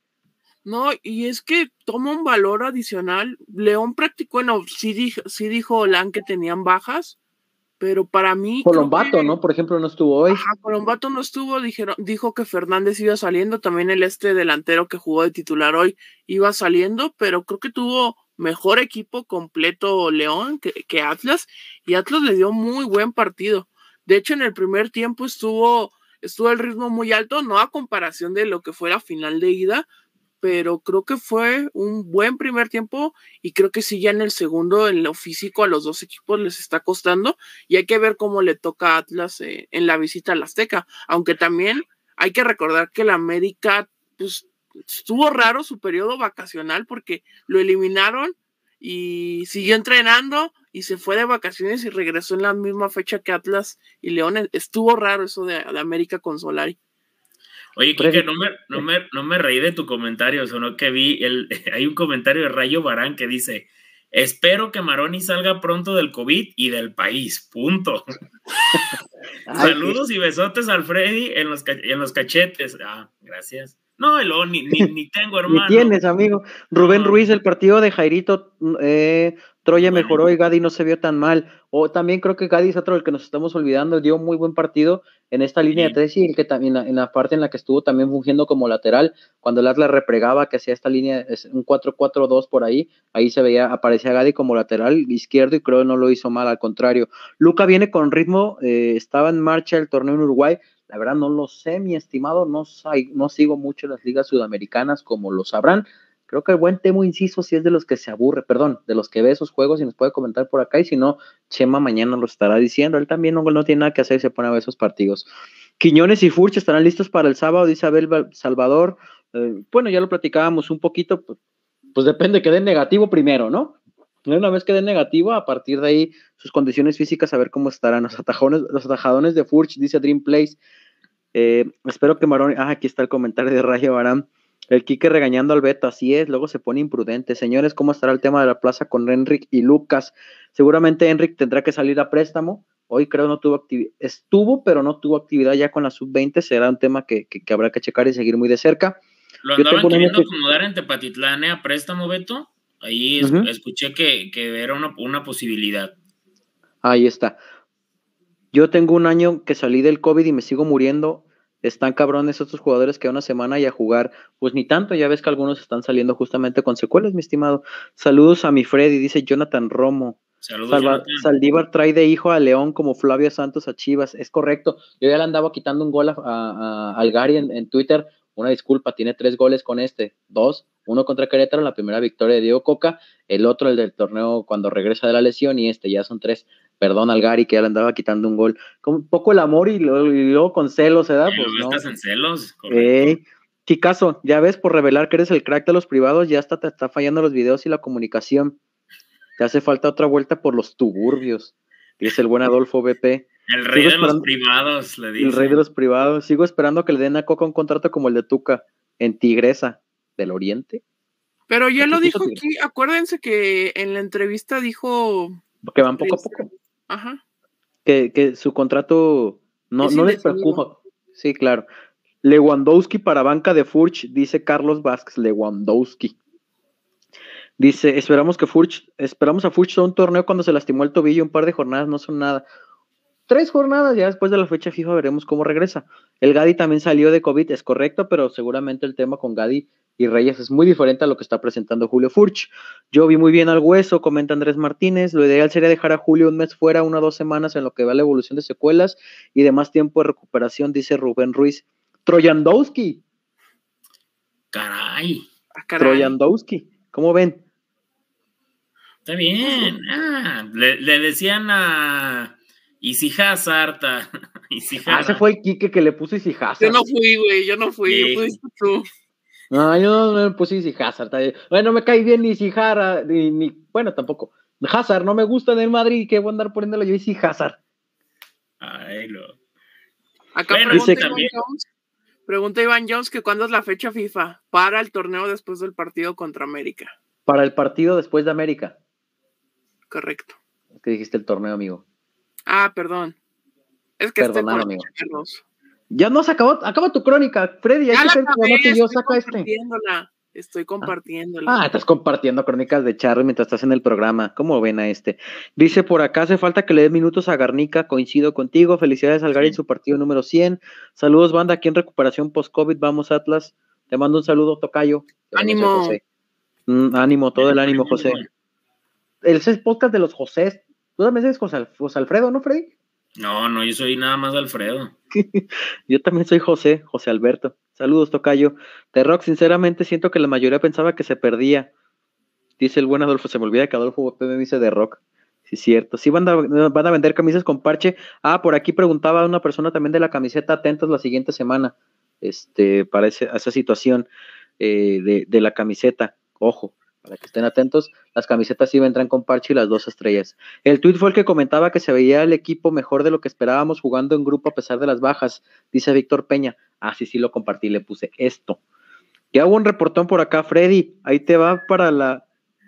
No, y es que toma un valor adicional. León practicó, bueno, sí dijo, sí dijo Olan que tenían bajas, pero para mí. Colombato, ¿no? Por ejemplo, no estuvo hoy. Ajá, Colombato no estuvo, dijeron, dijo que Fernández iba saliendo, también el este delantero que jugó de titular hoy iba saliendo, pero creo que tuvo mejor equipo completo León que, Atlas y Atlas le dio muy buen partido. De hecho, en el primer tiempo estuvo, estuvo el ritmo muy alto, no a comparación de lo que fue la final de ida, pero creo que fue un buen primer tiempo y creo que sí ya en el segundo, en lo físico, a los dos equipos les está costando y hay que ver cómo le toca Atlas eh, en la visita al Azteca, aunque también hay que recordar que la América pues estuvo raro su periodo vacacional porque lo eliminaron y siguió entrenando y se fue de vacaciones y regresó en la misma fecha que Atlas y León. Estuvo raro eso de, América con Solari. Oye, Kike, no me, no, me, no me reí de tu comentario, sino que vi, el, hay un comentario de Rayo Barán que dice, espero que Maroni salga pronto del COVID y del país, punto. Saludos y besotes al Freddy en los, en los cachetes. Ah, gracias. No, ni, ni, tengo, hermano. ni tienes, amigo. Rubén Ruiz, el partido de Jairito, eh, Troya mejoró y Gadi no se vio tan mal. O también creo que Gadi es otro del que nos estamos olvidando, dio muy buen partido en esta línea de tres y el que también en la parte en la que estuvo también fungiendo como lateral, cuando el Atlas repregaba, que hacía esta línea, un 4-4-2 por ahí, ahí se veía, aparecía Gadi como lateral izquierdo y creo que no lo hizo mal, al contrario. Luca viene con ritmo, eh, estaba en marcha el torneo en Uruguay, la verdad no lo sé, mi estimado, no, no sigo mucho las ligas sudamericanas como lo sabrán. Creo que el buen Temo Inciso si es de los que se aburre, perdón, de los que ve esos juegos y nos puede comentar por acá y si no, Chema mañana lo estará diciendo. Él también no, no tiene nada que hacer y se pone a ver esos partidos. Quiñones y Furch estarán listos para el sábado, dice Abel Salvador. Eh, bueno, ya lo platicábamos un poquito, pues, pues depende que den negativo primero, ¿no? Una vez que den negativo, a partir de ahí, sus condiciones físicas, a ver cómo estarán. Los, atajones, los atajadones de Furch, dice Dream Place. Eh, espero que Maroni. Ah, aquí está el comentario de Rayo Barán. El Quique regañando al Beto, así es, luego se pone imprudente. Señores, ¿cómo estará el tema de la plaza con Enric y Lucas? Seguramente Enric tendrá que salir a préstamo. Hoy creo no tuvo actividad, estuvo, pero no tuvo actividad ya con la sub-20. Será un tema que, habrá que checar y seguir muy de cerca. ¿Lo andaban queriendo acomodar en Tepatitlán a préstamo, Beto? Ahí escuché que, era una, una posibilidad. Ahí está. Yo tengo un año que salí del COVID y me sigo muriendo. Están cabrones estos jugadores que a una semana y a jugar, pues ni tanto, ya ves que algunos están saliendo justamente con secuelas, mi estimado. Saludos a mi Freddy, dice Jonathan Romo. Saludos, Saldívar trae de hijo a León como Flavio Santos a Chivas, es correcto. Yo ya le andaba quitando un gol a, a, Gary en, Twitter, una disculpa, tiene tres goles con este, dos, uno contra Querétaro, la primera victoria de Diego Coca, el otro el del torneo cuando regresa de la lesión y este ya son tres. Perdón al Gary que ya le andaba quitando un gol. Con un poco el amor y luego, con celos, ¿verdad? Pues, no. estás en celos. Eh, Chicazo, ya ves, por revelar que eres el crack de los privados, ya hasta te está fallando los videos y la comunicación. Te hace falta otra vuelta por los tuburbios. Dice el buen Adolfo BP. El rey de los privados, le dice. El rey de los privados. Sigo esperando que le den a Coca un contrato como el de Tuca en Tigresa del Oriente. Pero ya lo dijo aquí, acuérdense que en la entrevista dijo... Que van poco a poco. Ajá. Que, su contrato no, no les preocupa. Sí, claro. Lewandowski para banca de Furch, dice Carlos Vázquez, Lewandowski. Dice, esperamos que Furch, esperamos a Furch a un torneo cuando se lastimó el tobillo, un par de jornadas no son nada. Tres jornadas, ya después de la fecha fija veremos cómo regresa. El Gadi también salió de COVID, es correcto, pero seguramente el tema con Gadi y Reyes es muy diferente a lo que está presentando Julio Furch. Yo vi muy bien al hueso, comenta Andrés Martínez. Lo ideal sería dejar a Julio un mes fuera, una o dos semanas en lo que va la evolución de secuelas y de más tiempo de recuperación, dice Rubén Ruiz. Troyandowski. Caray. ¿A Troyandowski. ¿Cómo ven? Está bien. Ah, le, decían a Easy Hazard. Ah, ese fue el Kike que le puso Easy Hazard. Yo no fui, güey. Yo no fui. Fuiste tú. No, yo no, le puse Easy Hazard. Bueno, me cae bien ni Easy Hazard, ni, bueno, tampoco. Hazard no me gusta en el Madrid, que voy a andar poniéndolo yo Easy Hazard. Ay, no. Acá pregunta, Iván Jones, pregunta Iván Jones que cuándo es la fecha FIFA para el torneo después del partido contra América. Para el partido después de América. Correcto. Es que dijiste el torneo, amigo. Ah, perdón. Es que este amigo. Ya no se acabó, acaba tu crónica, Freddy, hay que ser que yo saca este. Estoy compartiéndola. Ah, estás compartiendo crónicas de Charlie mientras estás en el programa. ¿Cómo ven a este? Dice por acá, hace falta que le des minutos a Garnica. Coincido contigo. Felicidades al Gary en su partido número 100. Saludos, banda, aquí en recuperación post-COVID. Vamos, Atlas. Te mando un saludo, Tocayo. Ánimo. Mm, ánimo, todo el ánimo, José. El es el podcast de los José. Tú también eres José, José Alfredo, ¿no, Freddy? No, no, yo soy nada más Alfredo. yo también soy José, José Alberto. Saludos, Tocayo. The Rock, sinceramente siento que la mayoría pensaba que se perdía. Dice el buen Adolfo, se me olvida que Adolfo me dice The Rock. Sí, cierto. Sí, van a, van a vender camisas con parche. Ah, por aquí preguntaba una persona también de la camiseta, atentos la siguiente semana, este, para esa situación eh, de, de la camiseta. Ojo, para que estén atentos, las camisetas sí vendrán con parche y las dos estrellas. El tweet fue el que comentaba que se veía el equipo mejor de lo que esperábamos jugando en grupo a pesar de las bajas, dice Víctor Peña. Ah, sí, sí, lo compartí, le puse esto. Ya hubo un reportón por acá, Freddy. Ahí te va para la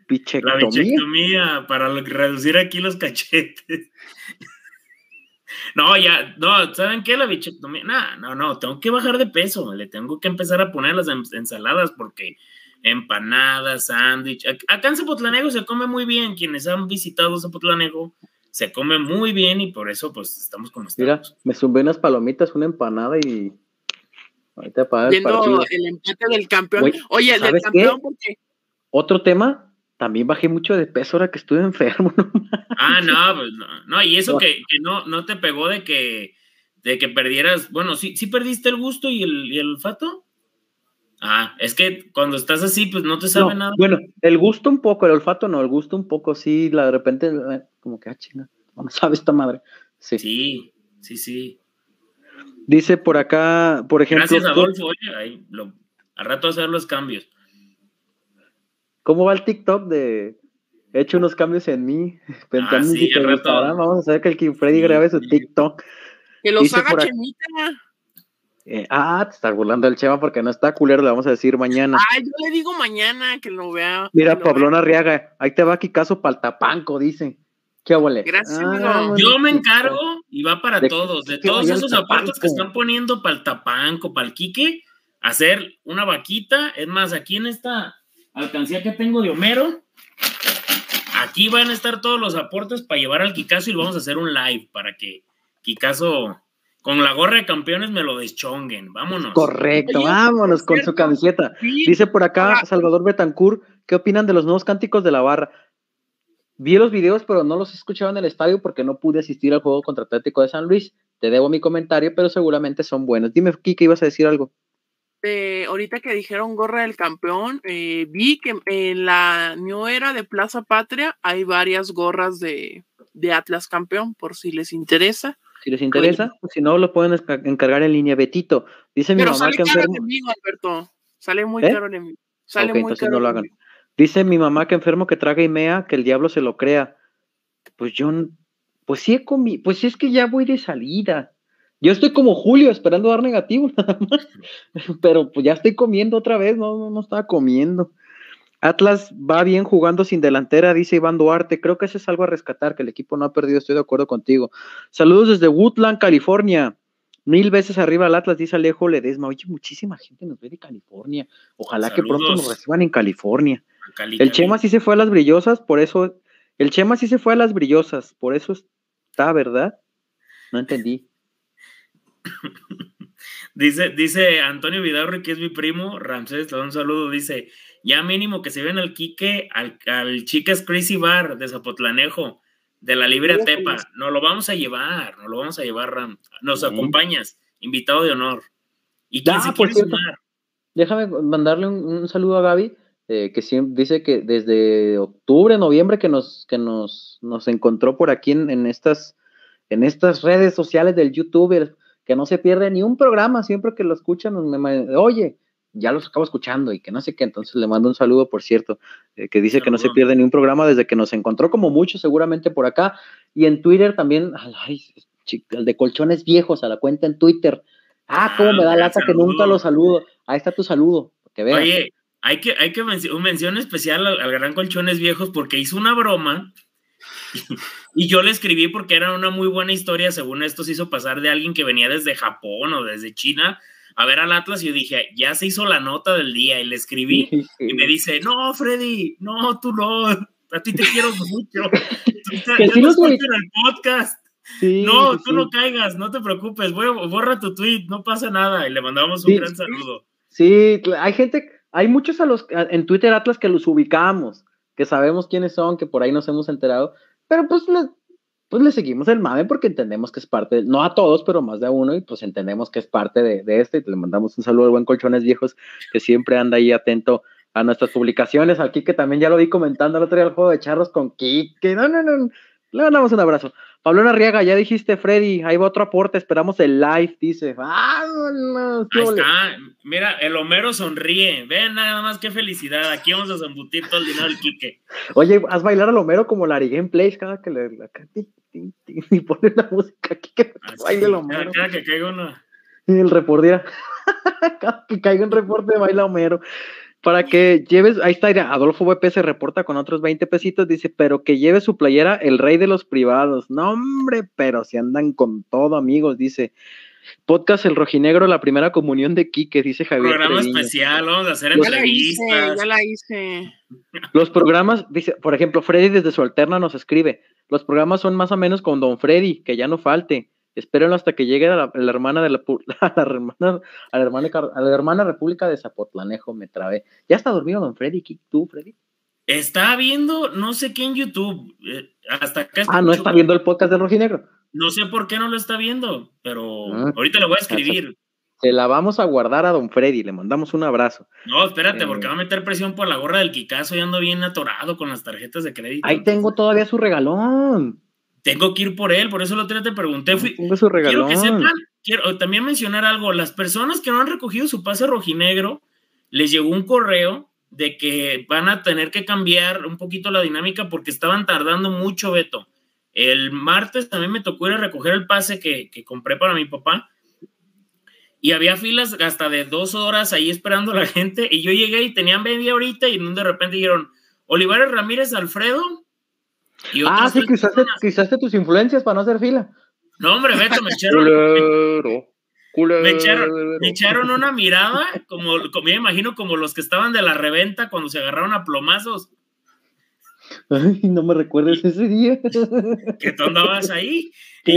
bichectomía. La bichectomía, para reducir aquí los cachetes. no, ya, no, ¿saben qué? La bichectomía. No, no, no, tengo que bajar de peso. Le tengo que empezar a poner las ensaladas porque empanadas, sándwich. Acá en Zapotlanejo se come muy bien. Quienes han visitado Zapotlanejo se come muy bien y por eso pues estamos como estamos. Mira, me zumbé unas palomitas, una empanada y Ahorita para el, el empate del campeón. Oye, del campeón, porque. Otro tema, también bajé mucho de peso ahora que estuve enfermo. ah, no, pues no, y eso que, que, no, no te pegó de que, de que perdieras, bueno, sí, sí perdiste el gusto y el, y el olfato. Ah, es que cuando estás así, pues no te sabe nada. Bueno, el gusto un poco, el olfato no, el gusto un poco, sí, la de repente, eh, como que, ah, chinga, no me sabe esta madre. Sí, sí, sí. sí. Dice por acá, por ejemplo. Gracias, Adolfo. Oye, ahí lo, a rato hacer los cambios. ¿Cómo va el TikTok de he hecho unos cambios en mí? Ah, sí, rato. Vamos a hacer que el Freddy grabe su TikTok. Que los haga Chemita. Eh, ah, te estás burlando del Chema porque no está culero, le vamos a decir mañana. Ah, yo le digo mañana que lo vea. Mira, Pablona Arriaga, ahí te va Kikazo Paltapanco, dice. ¿Qué huele? Gracias, ah, Yo me encargo y va para todos. De todos esos zapatos que están poniendo para el tapanco, para el quique, hacer una vaquita. Es más, aquí en esta alcancía que tengo de Homero, aquí van a estar todos los aportes para llevar al Kikazo y vamos a hacer un live para que Kikazo con la gorra de campeones me lo deschonguen. Vámonos. Correcto, vámonos con su camiseta. Dice por acá Salvador Betancourt, ¿qué opinan de los nuevos cánticos de la barra? Vi los videos, pero no los escuchaba en el estadio porque no pude asistir al juego contra Atlético de San Luis. Te debo mi comentario, pero seguramente son buenos. Dime, Kike, ibas a decir algo. Eh, ahorita que dijeron gorra del campeón, eh, vi que en la New Era de Plaza Patria hay varias gorras de, Atlas campeón, por si les interesa. Si les interesa, si no, lo pueden encargar en línea Betito. Dice mi mamá sale que caro enfermo. Alberto. Sale muy ¿Eh? caro el envío. Sale muy caro. No lo hagan. Dice mi mamá que enfermo que traga y mea, que el diablo se lo crea. Pues yo, pues sí he comido, pues es que ya voy de salida. Yo estoy como Julio esperando dar negativo nada más, pero pues ya estoy comiendo otra vez, no, no, estaba comiendo. Atlas va bien jugando sin delantera, dice Iván Duarte. Creo que eso es algo a rescatar, que el equipo no ha perdido, estoy de acuerdo contigo. Saludos desde Woodland, California. Mil veces arriba al Atlas, dice Alejo Ledesma. Oye, muchísima gente nos ve de California. Ojalá que pronto nos reciban en California el Chema sí se fue a las brillosas, por eso. El Chema sí se fue a las brillosas, por eso está, ¿verdad? No entendí. dice, dice Antonio Vidarro, que es mi primo, Ramsés, le un saludo, dice, ya mínimo que se ven al Quique, al, al Chicas Crazy Bar de Zapotlanejo, de la Libre Tepa, nos lo vamos a llevar, nos lo vamos a llevar, Ram. Nos acompañas, invitado de honor. ¿Y quién se quiere sumar? Déjame mandarle un, saludo a Gaby eh, que dice que desde octubre, noviembre que nos, que nos, nos encontró por aquí en, estas, en estas redes sociales del youtuber, que no se pierde ni un programa, siempre que lo escuchan, me, oye, ya los acabo escuchando y que no sé qué, entonces le mando un saludo, por cierto, eh, que dice que no se pierde ni un programa desde que nos encontró, como mucho seguramente por acá, y en Twitter también, ay, el de colchones viejos, a la cuenta en Twitter. Ah, cómo me da ah, lata que nunca lo saludo. Ahí está tu saludo, que. Oye, hay que, hay que mención, mención especial al, gran colchones viejos porque hizo una broma y, yo le escribí porque era una muy buena historia, según esto se hizo pasar de alguien que venía desde Japón o desde China a ver al Atlas y yo dije, ya se hizo la nota del día y le escribí y me dice, no, Freddy, no, tú no, a ti te quiero mucho. ya no en el podcast. no, tú no caigas, no te preocupes, borra tu tweet, no pasa nada. Y le mandamos un gran saludo. Sí, hay gente, hay muchos a los en Twitter Atlas que los ubicamos, que sabemos quiénes son, que por ahí nos hemos enterado, pero pues pues le seguimos el mame porque entendemos que es parte, no a todos, pero más de uno, y pues entendemos que es parte de, de este, y le mandamos un saludo al buen Colchones Viejos, que siempre anda ahí atento a nuestras publicaciones, aquí que también ya lo vi comentando el otro día el juego de charros con Kike, no, no, no, le mandamos un abrazo. Pablo Arriaga, ya dijiste, Freddy, ahí va otro aporte, esperamos el live, dice. ¡Ah, Ahí está. Mira, el Homero sonríe. Ven nada más qué felicidad. Aquí vamos a zambutir todo el dinero del Quique. Oye, haz bailar al Homero como Larry Gameplays cada que le. y pone la música aquí que baile el Homero. Cada, que caiga uno. Y el reportero. cada que caiga un reporte, baila Homero para que lleves, ahí está, Adolfo VP se reporta con otros 20 pesitos, dice, pero que lleve su playera el rey de los privados. No, hombre, pero si andan con todo, amigos, dice. Podcast El Rojinegro, la primera comunión de Quique, dice Javier. Programa especial, vamos a hacer entrevistas. Ya la hice, ya la hice. Los programas, dice, por ejemplo, Freddy desde su alterna nos escribe, los programas son más o menos con Don Freddy, que ya no falte. Espérenlo hasta que llegue a la, hermana de la, a la, hermana, a la hermana, a la hermana República de Zapotlanejo, me trabé. ¿Ya está dormido don Freddy? ¿Tú, Freddy? Está viendo, no sé qué en YouTube. Eh, hasta acá ah, no está viendo el podcast de Rojinegro. No sé por qué no lo está viendo, pero ah, ahorita le voy a escribir. Se la vamos a guardar a don Freddy, le mandamos un abrazo. No, espérate, porque eh, va a meter presión por la gorra del Kikazo y ando bien atorado con las tarjetas de crédito. Ahí tengo todavía su regalón tengo que ir por él, por eso el otro día te pregunté. Fui, quiero que sepan, quiero también mencionar algo, las personas que no han recogido su pase rojinegro, les llegó un correo de que van a tener que cambiar un poquito la dinámica porque estaban tardando mucho, Beto. El martes también me tocó ir a recoger el pase que, que compré para mi papá y había filas hasta de dos horas ahí esperando a la gente y yo llegué y tenían media horita y de repente dijeron, Olivares Ramírez Alfredo, ah, sí, que usaste, tus influencias para no hacer fila. No, hombre, Beto, me echaron. Me, echaron, una mirada, como, como, me imagino como los que estaban de la reventa cuando se agarraron a plomazos. Ay, no me recuerdes ese día. Que tú andabas ahí. Y,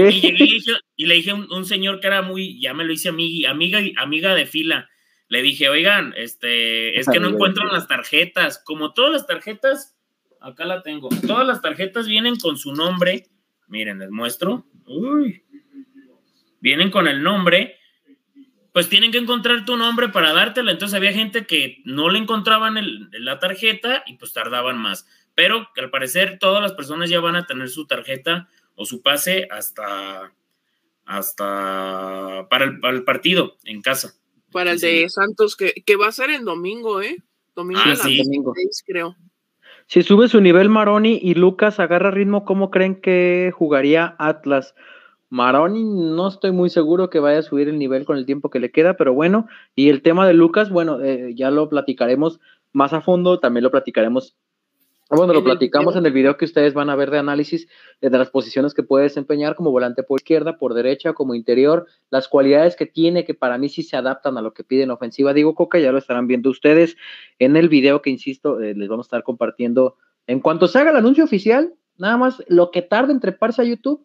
y, le dije a un, señor que era muy, ya me lo hice amiga, amiga, amiga de fila. Le dije, oigan, este, es que no encuentran las tarjetas. Como todas las tarjetas acá la tengo. Todas las tarjetas vienen con su nombre. Miren, les muestro. Uy. Vienen con el nombre. Pues tienen que encontrar tu nombre para dártela. Entonces había gente que no le encontraban la tarjeta y pues tardaban más. Pero al parecer todas las personas ya van a tener su tarjeta o su pase hasta, hasta para el, partido en casa. Para el de Santos, que, va a ser en domingo, ¿eh? Domingo, ah, domingo. creo. Si sube su nivel Maroni y Lucas agarra ritmo, ¿cómo creen que jugaría Atlas? Maroni no estoy muy seguro que vaya a subir el nivel con el tiempo que le queda, pero bueno, y el tema de Lucas, bueno, eh, ya lo platicaremos más a fondo, también lo platicaremos bueno, lo platicamos en el video que ustedes van a ver de análisis de las posiciones que puede desempeñar como volante por izquierda, por derecha, como interior, las cualidades que tiene que para mí sí se adaptan a lo que piden ofensiva. Digo, Coca, ya lo estarán viendo ustedes en el video que, insisto, eh, les vamos a estar compartiendo. En cuanto se haga el anuncio oficial, nada más lo que tarde en treparse a YouTube,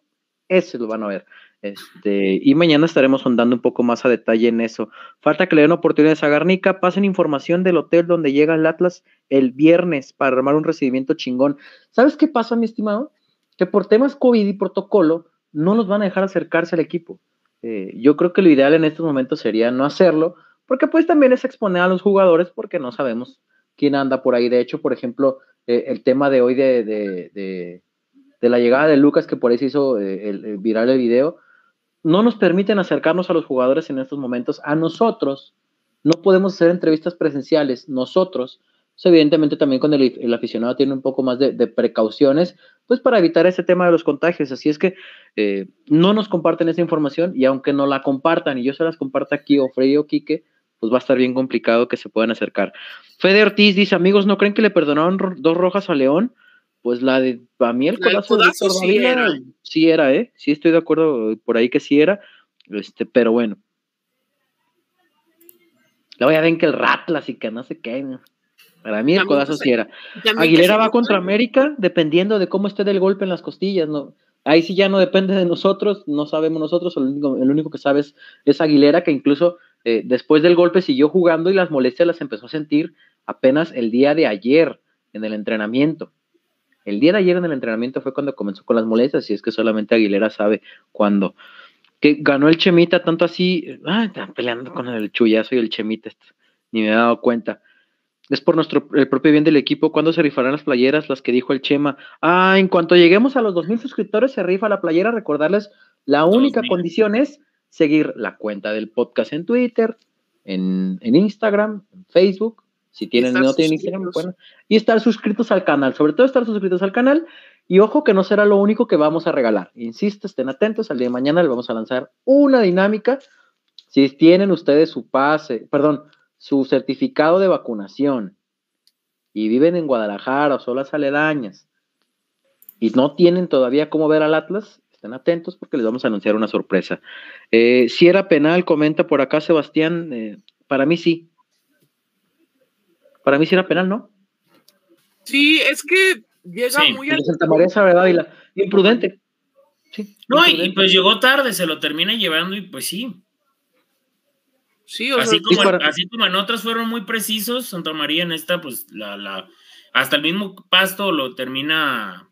ese lo van a ver. Este, y mañana estaremos andando un poco más a detalle en eso. Falta que le den oportunidades a Garnica. Pasen información del hotel donde llega el Atlas el viernes para armar un recibimiento chingón. ¿Sabes qué pasa, mi estimado? Que por temas COVID y protocolo no nos van a dejar acercarse al equipo. Eh, yo creo que lo ideal en estos momentos sería no hacerlo, porque pues también es exponer a los jugadores porque no sabemos quién anda por ahí. De hecho, por ejemplo, eh, el tema de hoy de, de, la llegada de Lucas, que por ahí se hizo eh, el, viral el video, no nos permiten acercarnos a los jugadores en estos momentos. A nosotros no podemos hacer entrevistas presenciales. Nosotros, pues, evidentemente también con el, aficionado tiene un poco más de, precauciones, pues para evitar ese tema de los contagios. Así es que eh, no nos comparten esa información y aunque no la compartan y yo se las comparta aquí o Freddy o Quique, pues va a estar bien complicado que se puedan acercar. Fede Ortiz dice, amigos, ¿no creen que le perdonaron dos rojas a León? Pues la de, a mí el codazo, de sí, era. sí era, ¿eh? Sí estoy de acuerdo por ahí que sí era, este, pero bueno. Luego ya ven que el Ratlas y que no sé qué. Para mí el codazo sí era. Aguilera va contra América dependiendo de cómo esté del golpe en las costillas, ¿no? Ahí sí ya no depende de nosotros, no sabemos nosotros, el único, el único que sabe es Aguilera, que incluso eh, después del golpe siguió jugando y las molestias las empezó a sentir apenas el día de ayer en el entrenamiento. El día de ayer en el entrenamiento fue cuando comenzó con las molestias, y es que solamente Aguilera sabe cuándo. Que ganó el Chemita tanto así, ah, está peleando con el chullazo y el Chemita, ni me he dado cuenta. Es por nuestro el propio bien del equipo. ¿Cuándo se rifarán las playeras? Las que dijo el Chema. Ah, en cuanto lleguemos a los 2.000 suscriptores, se rifa la playera. Recordarles, la única condición es seguir la cuenta del podcast en Twitter, en, Instagram, en Facebook. Si tienen, no tienen Instagram, bueno, y estar suscritos al canal, sobre todo estar suscritos al canal. Y ojo que no será lo único que vamos a regalar. Insisto, estén atentos, al día de mañana les vamos a lanzar una dinámica. Si tienen ustedes su pase, perdón, su certificado de vacunación y viven en Guadalajara o solas aledañas y no tienen todavía cómo ver al Atlas, estén atentos porque les vamos a anunciar una sorpresa. Eh, si era penal, comenta por acá Sebastián, eh, para mí sí. Para mí sí era penal, ¿no? Sí, es que llega muy al... Santa María Sabe imprudente. Sí, no, y pues llegó tarde, se lo termina llevando y pues sí. Sí, o así, sea, como, así como en otras fueron muy precisos, Santa María en esta, pues la, la, hasta el mismo pasto lo termina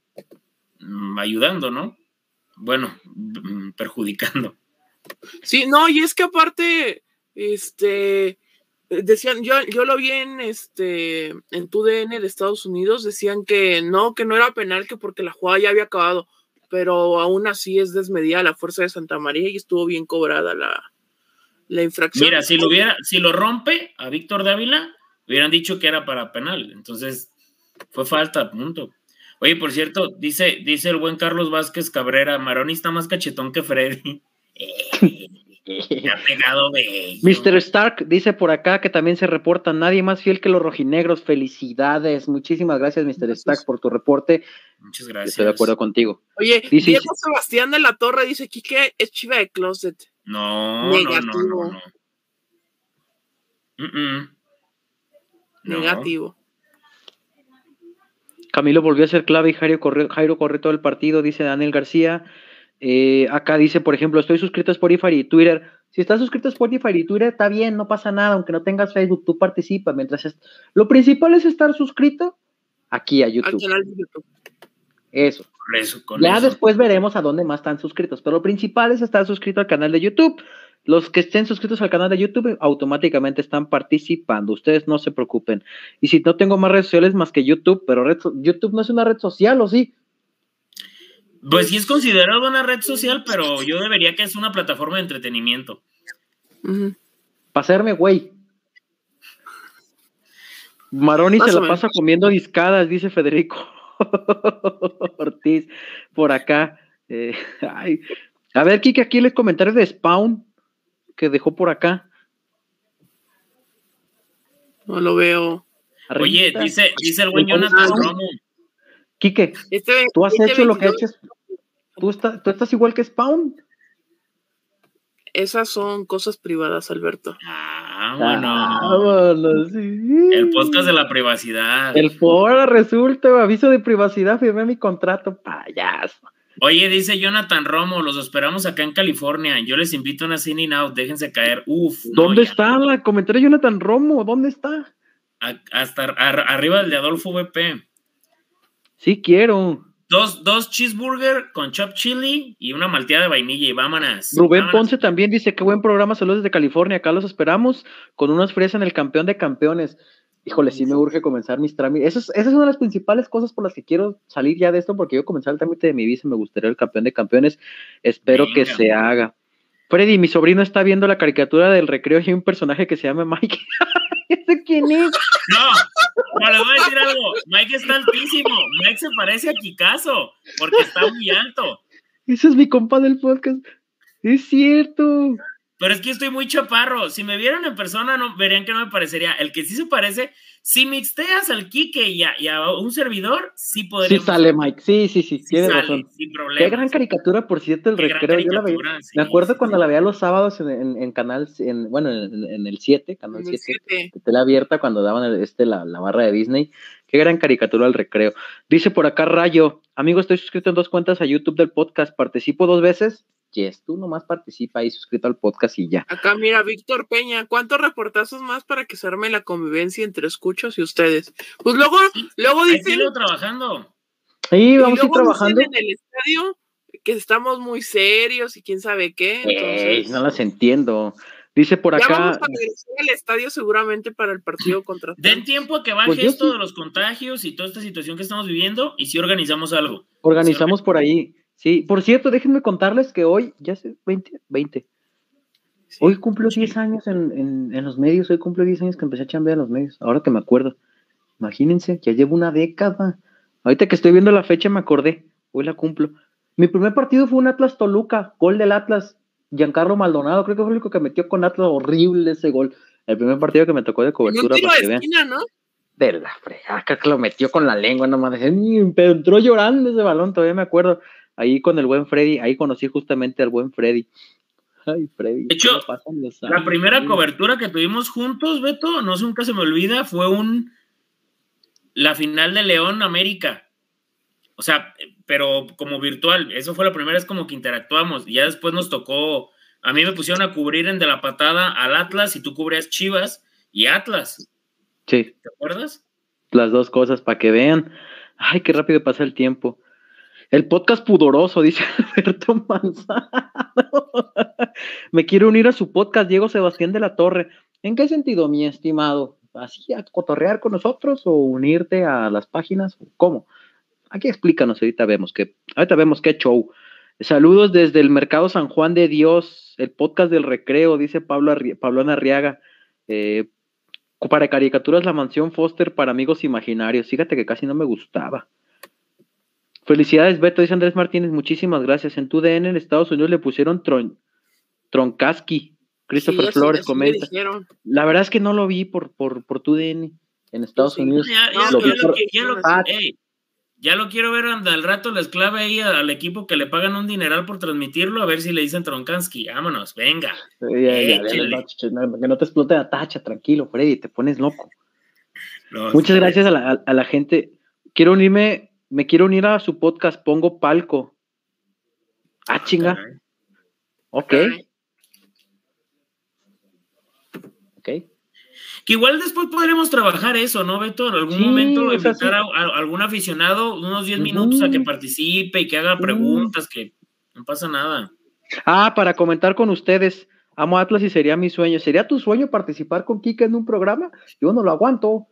mm, ayudando, ¿no? bueno, mm, perjudicando. Sí, no, y es que aparte, este, decían, yo, yo lo vi en este, en TUDN de Estados Unidos, decían que no, que no era penal, que porque la jugada ya había acabado, pero aún así es desmedida la fuerza de Santa María y estuvo bien cobrada la, la infracción. Mira, si lo hubiera, si lo rompe a Víctor Dávila, hubieran dicho que era para penal, entonces fue falta, punto. Oye, por cierto, dice, dice el buen Carlos Vázquez Cabrera, Maroni está más cachetón que Freddy. ha pegado de Mr. Stark dice por acá que también se reporta nadie más fiel que los rojinegros. Felicidades. Muchísimas gracias, Mr. Stark, por tu reporte. Muchas gracias. Estoy de acuerdo contigo. Oye, Diego Sebastián de la Torre dice que es chiva de closet. No, Negativo. no, no, no. Negativo. Camilo volvió a ser clave y Jairo corre, todo el partido, dice Daniel García. Eh, acá dice, por ejemplo, estoy suscrito a Spotify y Twitter. Si estás suscrito a Spotify y Twitter, está bien, no pasa nada, aunque no tengas Facebook, tú participas. Mientras Lo principal es estar suscrito aquí a YouTube. Eso. ya después veremos a dónde más están suscritos, pero lo principal es estar suscrito al canal de YouTube. Los que estén suscritos al canal de YouTube automáticamente están participando. Ustedes no se preocupen. Y si no tengo más redes sociales más que YouTube, pero YouTube no es una red social, ¿o sí? Pues sí es considerado una red social, pero yo debería que es una plataforma de entretenimiento. Para hacerme güey. Maroni se la pasa comiendo discadas, dice Federico Ortiz por acá. Eh, a ver, Kike, aquí el comentario de Spawn que dejó por acá. No lo veo. Oye, dice, dice el buen Jonathan Romo. Quique, este tú has este hecho lo que haces. ¿Tú, ¿Tú estás igual que Spawn? Esas son cosas privadas, Alberto. Ah, bueno. El podcast de la privacidad. El foro resulta, aviso de privacidad, firmé mi contrato, payaso. Oye, dice Jonathan Romo, los esperamos acá en California. Yo les invito a una cine out, déjense caer. Uf. ¿Dónde está la comentario Jonathan Romo? ¿Dónde está? hasta arriba del de Adolfo VP. Sí, quiero. Dos, dos cheeseburger con chop chili y una malteada de vainilla y vámonos. Rubén Ponce también dice, qué buen programa, saludos desde California, acá los esperamos con unas fresas en el campeón de campeones. Híjole, sí me urge comenzar mis trámites. Esa es, una de las principales cosas por las que quiero salir ya de esto, porque yo comenzar el trámite de mi visa, me gustaría el campeón de campeones. Espero que se haga. Freddy, mi sobrino está viendo la caricatura del recreo y hay un personaje que se llama Mike. ¿Ese quién es? No, no le voy a decir algo. Mike está altísimo. Mike se parece a Picasso porque está muy alto. Ese es mi compa del podcast. Es cierto. Pero es que estoy muy chaparro. Si me vieran en persona, no, verían que no me parecería. El que sí se parece, si mixteas al Kike y a, un servidor, sí podría. Sí sale, Mike. Sí, sí, sí. tiene razón. Sin problema. Qué gran caricatura, por cierto, el recreo. Yo la veía. me acuerdo cuando la veía los sábados en, canal, en, bueno, en, el 7, canal 7, tele abierta, cuando daban este, la, la barra de Disney. Qué gran caricatura el recreo. Dice por acá Rayo, amigo, estoy suscrito en dos cuentas a YouTube del podcast. Participo dos veces Yes, tú nomás participa y suscrito al podcast y ya. Acá mira, Víctor Peña, ¿cuántos reportazos más para que se arme la convivencia entre escuchos y ustedes? Pues luego, luego dicen. trabajando. Sí, vamos a ir trabajando. En el estadio que estamos muy serios y quién sabe qué. Entonces... no las entiendo. Dice por acá. Ya vamos a regresar al estadio seguramente para el partido contra. Den tiempo a que baje pues esto de los contagios y toda esta situación que estamos viviendo y si organizamos algo. Organizamos por ahí. Sí, por cierto, déjenme contarles que hoy, ya sé, 20, 20. hoy cumplo 10 años en, en, los medios, hoy cumplo 10 años que empecé a chambear en los medios, ahora que me acuerdo. Imagínense, ya llevo una década. Ahorita que estoy viendo la fecha me acordé, hoy la cumplo. Mi primer partido fue un Atlas Toluca, gol del Atlas, Giancarlo Maldonado, creo que fue el único que metió con Atlas, horrible ese gol. El primer partido que me tocó de cobertura. para que esquina, ¿no? De la fregada, que lo metió con la lengua nomás. Pero entró llorando ese balón, todavía me acuerdo ahí con el buen Freddy, ahí conocí justamente al buen Freddy. Ay, Freddy. De hecho, la primera cobertura que tuvimos juntos, Beto, no sé, nunca se me olvida, fue un la final de León América. O sea, pero como virtual. Eso fue la primera vez como que interactuamos. Y ya después nos tocó. A mí me pusieron a cubrir en de la patada al Atlas y tú cubrías Chivas y Atlas. Sí. ¿Te acuerdas? Las dos cosas para que vean. Ay, qué rápido pasa el tiempo. El podcast pudoroso, dice Alberto Manzano. Me quiero unir a su podcast, Diego Sebastián de la Torre. ¿En qué sentido, mi estimado? ¿Así a cotorrear con nosotros o unirte a las páginas? ¿Cómo? Aquí explícanos, ahorita vemos que, ahorita vemos qué show. Saludos desde el Mercado San Juan de Dios, el podcast del recreo, dice Pablo, Pablo Arriaga. Eh, para caricaturas, la mansión Foster para amigos imaginarios. Fíjate que casi no me gustaba. Felicidades, Beto, dice Andrés Martínez, muchísimas gracias. En tu DN en Estados Unidos le pusieron tron, Troncaski. Christopher Flores comenta. La verdad es que no lo vi por, por, por tu DN en Estados Unidos. Ya, lo, quiero ver anda, al rato la esclave ahí al equipo que le pagan un dineral por transmitirlo, a ver si le dicen Troncaski. Vámonos, venga. que no te explote la tacha, tranquilo, Freddy, te pones loco. Muchas gracias a la, a la gente. Quiero unirme me quiero unir a su podcast, pongo palco. Ah, chinga. Ok. Ok. Que igual después podremos trabajar eso, ¿no, Beto? En algún momento invitar a, algún aficionado unos 10 minutos a que participe y que haga preguntas, que no pasa nada. Ah, para comentar con ustedes, amo Atlas y sería mi sueño. ¿Sería tu sueño participar con Kike en un programa? Yo no lo aguanto.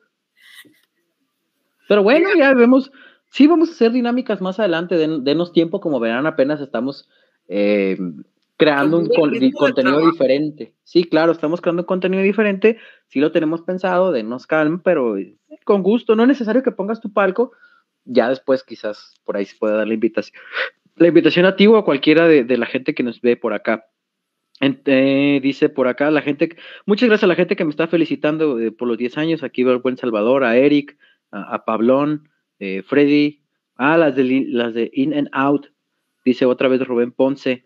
Pero bueno, ya vemos, Sí, vamos a hacer dinámicas más adelante, denos tiempo, como verán, apenas estamos eh, creando un contenido diferente. Sí, claro, estamos creando un contenido diferente, sí lo tenemos pensado, denos calma, pero eh, con gusto, no es necesario que pongas tu palco, ya después quizás por ahí se pueda dar la invitación. La invitación a ti o a cualquiera de, la gente que nos ve por acá. Eh, dice por acá la gente, muchas gracias a la gente que me está felicitando por los 10 años, aquí veo al buen Salvador, a Eric, a Pablón, eh, Freddy, ah, las de, las de In and Out, dice otra vez Rubén Ponce,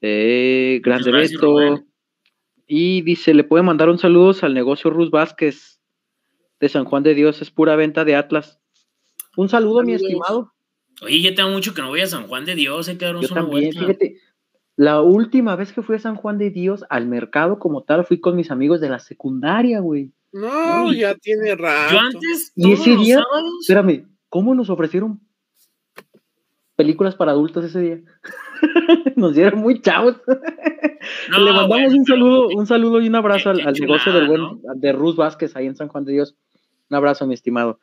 eh, Grande Beto, y dice, le puede mandar un saludo al negocio Ruz Vázquez de San Juan de Dios, es pura venta de Atlas. Un saludo, mi estimado. Oye, ya tengo mucho que no voy a San Juan de Dios, hay que Yo también, fíjate, la última vez que fui a San Juan de Dios, al mercado como tal, fui con mis amigos de la secundaria, güey. No, ya tiene rato. Yo antes, y ese día, espérame, ¿Cómo nos ofrecieron películas para adultos ese día? nos dieron muy chavos. Le mandamos un saludo, un saludo y un abrazo al, negocio del buen, de Ruz Vázquez ahí en San Juan de Dios. Un abrazo, mi estimado.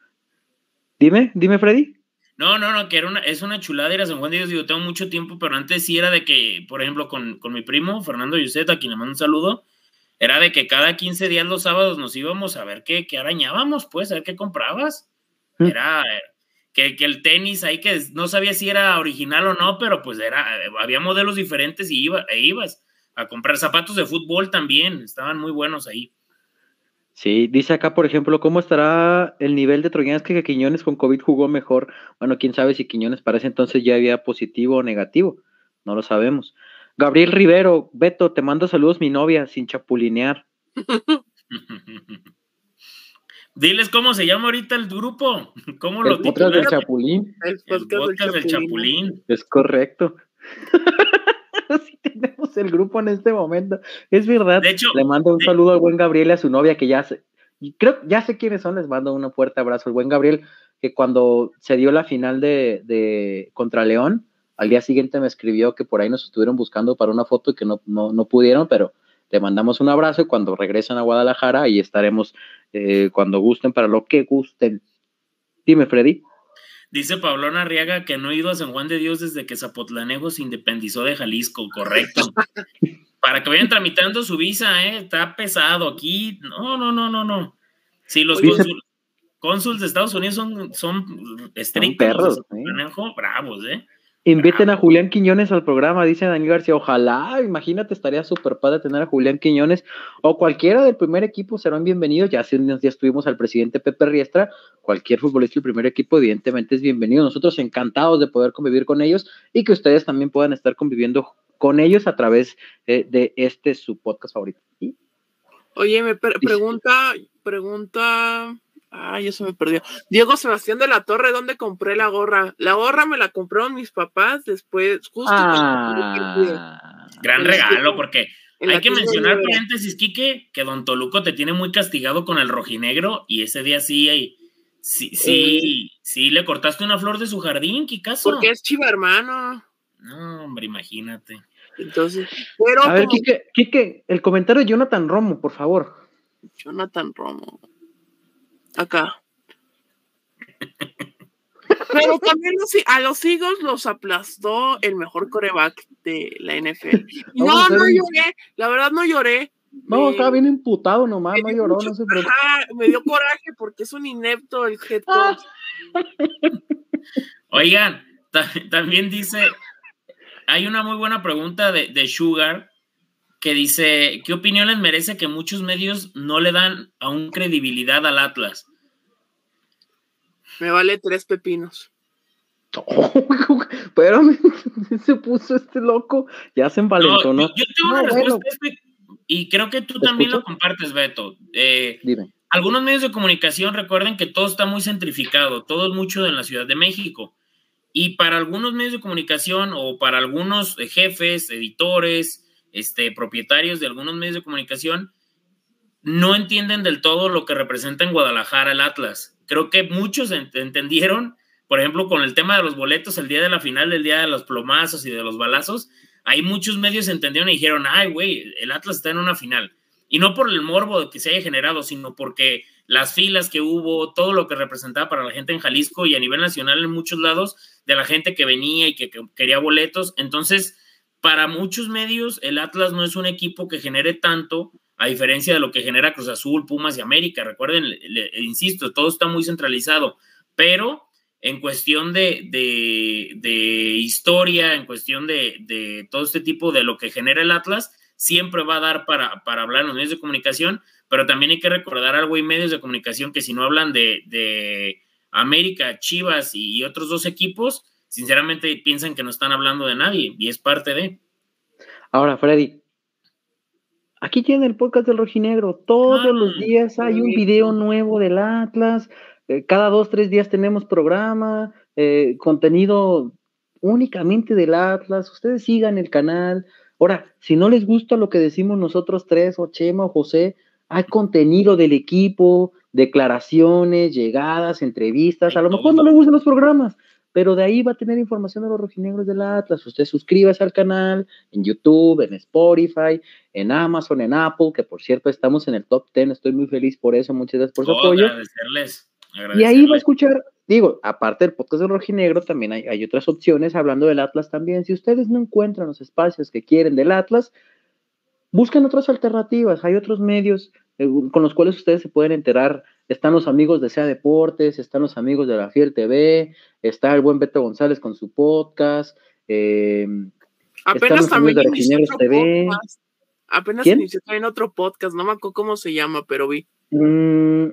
Dime, dime, Freddy. No, no, no, que era una, es una chulada ir a San Juan de Dios. Digo, tengo mucho tiempo, pero antes sí era de que, por ejemplo, con, con mi primo, Fernando Yuset, a quien le mando un saludo, era de que cada 15 días los sábados nos íbamos a ver qué, qué arañábamos, pues, a ver qué comprabas. Era que, que, el tenis ahí que no sabía si era original o no, pero pues era, había modelos diferentes y iba, e ibas a comprar zapatos de fútbol también, estaban muy buenos ahí. Sí, dice acá, por ejemplo, ¿cómo estará el nivel de troyanas que Quiñones con COVID jugó mejor? Bueno, quién sabe si Quiñones para ese entonces ya había positivo o negativo, no lo sabemos. Gabriel Rivero, Beto, te mando saludos mi novia, sin chapulinear. Diles cómo se llama ahorita el grupo, cómo el lo podcast del Chapulín. El podcast, del, Chapulín. Es correcto. sí tenemos el grupo en este momento. Es verdad. De hecho, le mando un saludo al buen Gabriel y a su novia que ya sé, creo, ya sé quiénes son, les mando un fuerte abrazo. El buen Gabriel, que cuando se dio la final de, de contra León, al día siguiente me escribió que por ahí nos estuvieron buscando para una foto y que no, no, no pudieron, pero le mandamos un abrazo y cuando regresen a Guadalajara, ahí estaremos eh, cuando gusten, para lo que gusten. Dime, Freddy. Dice Pablón Arriaga que no ha ido a San Juan de Dios desde que Zapotlanejo se independizó de Jalisco, correcto. Para que vayan tramitando su visa, ¿eh? Está pesado aquí. No, no, no, no, no. Sí, los cónsules de Estados Unidos son, son estrictos. perros, bravos, ¿eh? Inviten a Julián Quiñones al programa, dice Daniel García. Ojalá, imagínate, estaría súper padre tener a Julián Quiñones o cualquiera del primer equipo serán bienvenidos. Ya hace unos días tuvimos al presidente Pepe Riestra, cualquier futbolista del primer equipo, evidentemente es bienvenido. Nosotros encantados de poder convivir con ellos y que ustedes también puedan estar conviviendo con ellos a través eh, de este su podcast favorito. Oye, me pregunta, pregunta Ay, eso me perdió. Diego Sebastián de la Torre, ¿dónde compré la gorra? La gorra me la compraron mis papás después, justo. Ah, gran regalo, porque hay que mencionar, paréntesis, Quique, que Don Toluco te tiene muy castigado con el rojinegro y ese día sí, sí, sí, eh. sí, le cortaste una flor de su jardín, Kikazo. Porque es chiva hermano. No, hombre, imagínate. Entonces, pero. A ver, Quique, Quique, el comentario de Jonathan Romo, por favor. Jonathan Romo acá. Pero también a los Eagles los aplastó el mejor coreback de la NFL. No, no lloré, la verdad no lloré. No, estaba bien imputado nomás, no lloró, no se Me dio coraje porque es un inepto el head coach. Oigan, también dice, hay una muy buena pregunta de, de Sugar que dice, ¿qué opinión les merece que muchos medios no le dan aún credibilidad al Atlas? Me vale tres pepinos. Pero se puso este loco, ya se envalentó, ¿no? Yo, tengo una respuesta este, y creo que tú también lo compartes, Beto. Eh, Dime. Algunos medios de comunicación recuerden que todo está muy centrificado, todo es mucho en la Ciudad de México. Y para algunos medios de comunicación o para algunos jefes, editores, este, propietarios de algunos medios de comunicación no entienden del todo lo que representa en Guadalajara el Atlas. Creo que muchos entendieron, por ejemplo, con el tema de los boletos el día de la final, el día de los plomazos y de los balazos, hay muchos medios entendieron y dijeron, ay, güey, el Atlas está en una final. Y no por el morbo que se haya generado, sino porque las filas que hubo, todo lo que representaba para la gente en Jalisco y a nivel nacional en muchos lados, de la gente que venía y que quería boletos. Entonces, para muchos medios, el Atlas no es un equipo que genere tanto, a diferencia de lo que genera Cruz Azul, Pumas y América. Recuerden, insisto, todo está muy centralizado, pero en cuestión de, historia, en cuestión de, todo este tipo de lo que genera el Atlas, siempre va a dar para, para hablar en los medios de comunicación, pero también hay que recordar algo y medios de comunicación que si no hablan de, América, Chivas y otros dos equipos, sinceramente piensan que no están hablando de nadie y es parte de. Ahora, Freddy, aquí tiene el podcast del Rojinegro. Todos los días hay un video nuevo del Atlas. Eh, cada dos, tres días tenemos programa, eh, contenido únicamente del Atlas. Ustedes sigan el canal. Ahora, si no les gusta lo que decimos nosotros tres, o Chema o José, hay contenido del equipo, declaraciones, llegadas, entrevistas. A lo mejor no les gustan los programas, pero de ahí va a tener información de los rojinegros del Atlas. Usted suscríbase al canal en YouTube, en Spotify, en Amazon, en Apple, que por cierto estamos en el top 10, estoy muy feliz por eso, muchas gracias por su Oh, apoyo. agradecerles, Y ahí va a escuchar, digo, aparte del podcast del Rojinegro, también hay, hay otras opciones hablando del Atlas también. Si ustedes no encuentran los espacios que quieren del Atlas, busquen otras alternativas. Hay otros medios eh, con los cuales ustedes se pueden enterar. Están los amigos de SEA Deportes, están los amigos de la Fiel TV, está el buen Beto González con su podcast. eh, Apenas los también amigos de inició Regineros otro TV. podcast. Apenas ¿Quién? inició también otro podcast, no me acuerdo cómo se llama, pero vi. mm,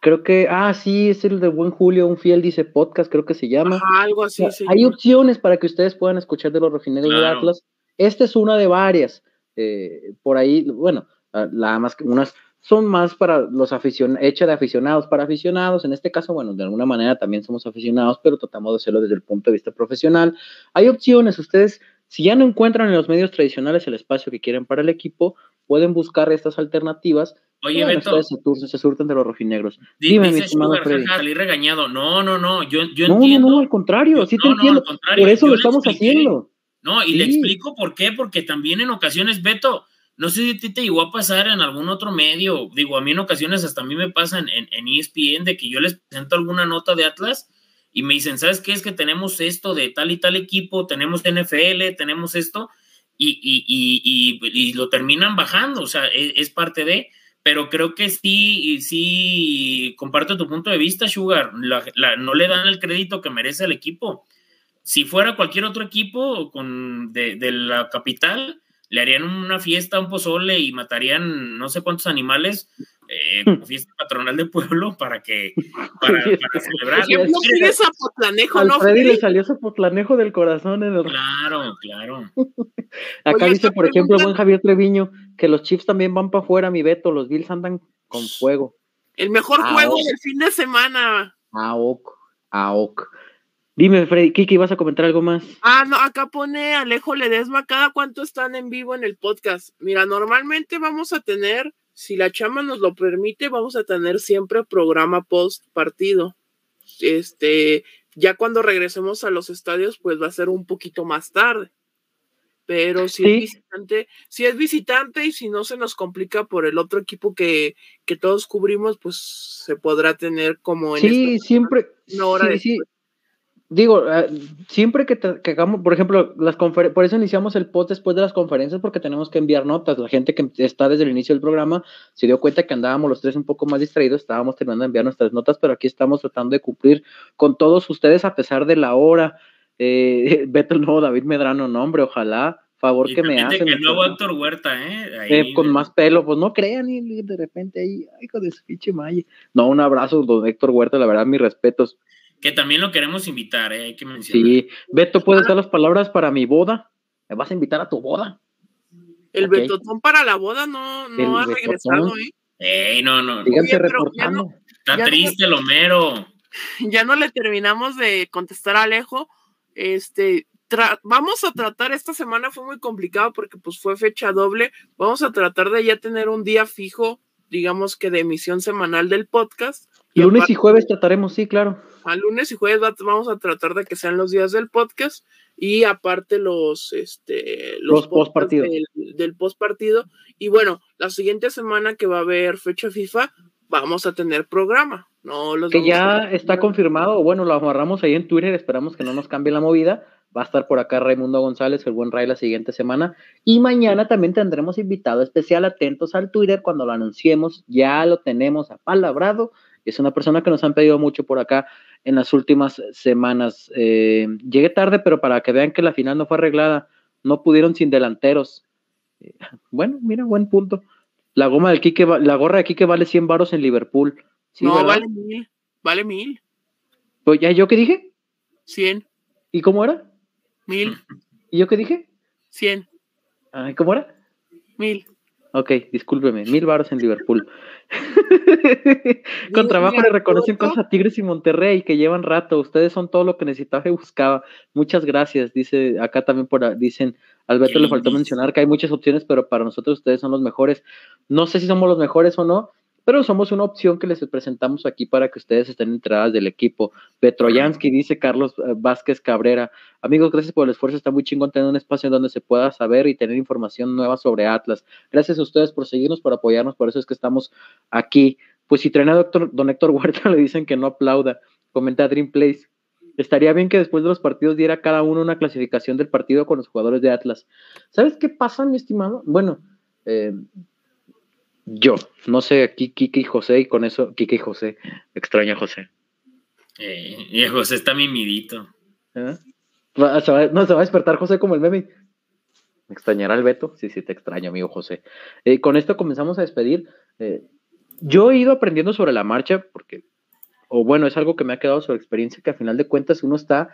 creo que, ah, sí, es el de Buen Julio, un fiel dice podcast, creo que se llama. Ajá, algo así. O sea, se hay opciones para que ustedes puedan escuchar de los rojinegros Claro. Atlas. Esta es una de varias. eh, por ahí, bueno, ah, la más que unas son más para los aficionados, hecha de aficionados para aficionados. En este caso, bueno, de alguna manera también somos aficionados, pero tratamos de hacerlo desde el punto de vista profesional. Hay opciones. Ustedes, si ya no encuentran en los medios tradicionales el espacio que quieren para el equipo, pueden buscar estas alternativas. Oye, Bueno, Beto, se, tur- se surten de los rojinegros. di- dime, mi dice estimado Sugar, salí regañado. No, no, no, yo, yo No, no, entiendo. no, al contrario, sí te No, no, entiendo. al Por eso yo lo estamos expliqué. haciendo. No, y le explico por qué, porque también en ocasiones, Beto, no sé si a ti te llegó a pasar en algún otro medio, digo, a mí en ocasiones hasta a mí me pasa en, en, ESPN de que yo les presento alguna nota de Atlas y me dicen, ¿sabes qué? Es que tenemos esto de tal y tal equipo, tenemos NFL, tenemos esto, y, y, y, y, y lo terminan bajando, o sea, es, es parte de, pero creo que sí, sí, comparto tu punto de vista, Sugar, la- la- no le dan el crédito que merece el equipo si fuera cualquier otro equipo con, de, de la capital, le harían una fiesta, un pozole y matarían no sé cuántos animales, eh, como fiesta patronal de pueblo para que para, para celebrar. Sigue Zapotlanejo, Al ¿no, Freddy Freddy? le salió ese potlanejo del corazón en el... Claro, claro. Acá Oye, dice, por ejemplo, el buen Javier Treviño, que los Chiefs también van para afuera, mi Beto, los Bills andan con fuego. El mejor Ah, juego del fin de semana. Aok, Aok. Dime, Freddy, Kiki, ¿ibas a comentar algo más? Ah, no, acá pone Alejo Ledesma, cada cuánto están en vivo en el podcast. Mira, normalmente vamos a tener, si la chama nos lo permite, vamos a tener siempre programa post partido. Este, ya cuando regresemos a los estadios, pues va a ser un poquito más tarde. Pero si Sí. es visitante, si es visitante y si no se nos complica por el otro equipo que, que todos cubrimos, pues se podrá tener como en Sí, siempre. una hora sí, sí. Digo, ah, siempre que, te- que hagamos, por ejemplo, las confer- por eso iniciamos el post después de las conferencias, porque tenemos que enviar notas. La gente que está desde el inicio del programa se dio cuenta que andábamos los tres un poco más distraídos, estábamos terminando de enviar nuestras notas, pero aquí estamos tratando de cumplir con todos ustedes a pesar de la hora. Eh, Beto nuevo David Medrano, no, hombre, ojalá, favor Y que me hacen. que el nuevo por- Héctor Huerta, ¿eh? Ahí, eh, con más pelo, pues no crean, y de repente ahí, ay, hijo de su pinche malle. No, un abrazo, don Héctor Huerta, la verdad, mis respetos. Que también lo queremos invitar, ¿eh? Hay que mencionar. Sí, Beto, ¿puedes dar las palabras para mi boda? ¿Me vas a invitar a tu boda? El Ok. Betotón para la boda no, no El ha Betotón. regresado, ¿eh? Ey, no, no. Síganse reportando. no- Está no- triste el Homero. ya no le terminamos de contestar a Alejo. Este, vamos a tratar, esta semana fue muy complicado porque pues fue fecha doble. Vamos a tratar de ya tener un día fijo, digamos que de emisión semanal del podcast. Y Lunes aparte, y jueves trataremos, sí, claro. a lunes y jueves va- vamos a tratar de que sean los días del podcast y aparte los este Los podcasts postpartido. del, del post partido y bueno la siguiente semana que va a haber fecha FIFA vamos a tener programa no los Que ya está confirmado, bueno, lo amarramos ahí en Twitter, esperamos que no nos cambie la movida. Va a estar por acá Raimundo González, el buen Ray, la siguiente semana. Y mañana también tendremos invitado especial, atentos al Twitter cuando lo anunciemos. Ya lo tenemos apalabrado. Es una persona que nos han pedido mucho por acá en las últimas semanas. Eh, llegué tarde, pero para que vean que la final no fue arreglada, no pudieron sin delanteros. Eh, bueno, mira, buen punto. La goma del Quique, va- la gorra de Quique vale 100 varos en Liverpool. Sí, no ¿verdad? vale mil vale mil Pues, ¿Ya yo qué dije? cien ¿Y cómo era? mil ¿Y yo qué dije? cien Ay, ¿Cómo era? mil Ok, discúlpeme, mil varos en Liverpool. Con trabajo le reconocen cosas a Tigres y Monterrey que llevan rato. Ustedes son todo lo que necesitaba y buscaba. Muchas gracias. Dice acá también por dicen Alberto le faltó mencionar que hay muchas opciones, pero para nosotros ustedes son los mejores. No sé si somos los mejores o no, pero somos una opción que les presentamos aquí para que ustedes estén enteradas del equipo. Petroyansky, dice Carlos eh, Vázquez Cabrera. Amigos, gracias por el esfuerzo. Está muy chingón tener un espacio donde se pueda saber y tener información nueva sobre Atlas. Gracias a ustedes por seguirnos, por apoyarnos. Por eso es que estamos aquí. Pues si traen a doctor, don Héctor Huerta, le dicen que no aplauda. Comenta Dream Place. Estaría bien que después de los partidos diera cada uno una clasificación del partido con los jugadores de Atlas. ¿Sabes qué pasa, mi estimado? Bueno, eh, yo, no sé, aquí Kike y José, y con eso, Kike y José, extraño a José. Eh, y José está mimidito. ¿Eh? no, se va a despertar José como el meme. ¿Me extrañará el Beto? Sí, sí, te extraño, amigo José. Eh, con esto comenzamos a despedir. yo he ido aprendiendo sobre la marcha, porque o bueno, es algo que me ha quedado sobre experiencia, que a final de cuentas uno está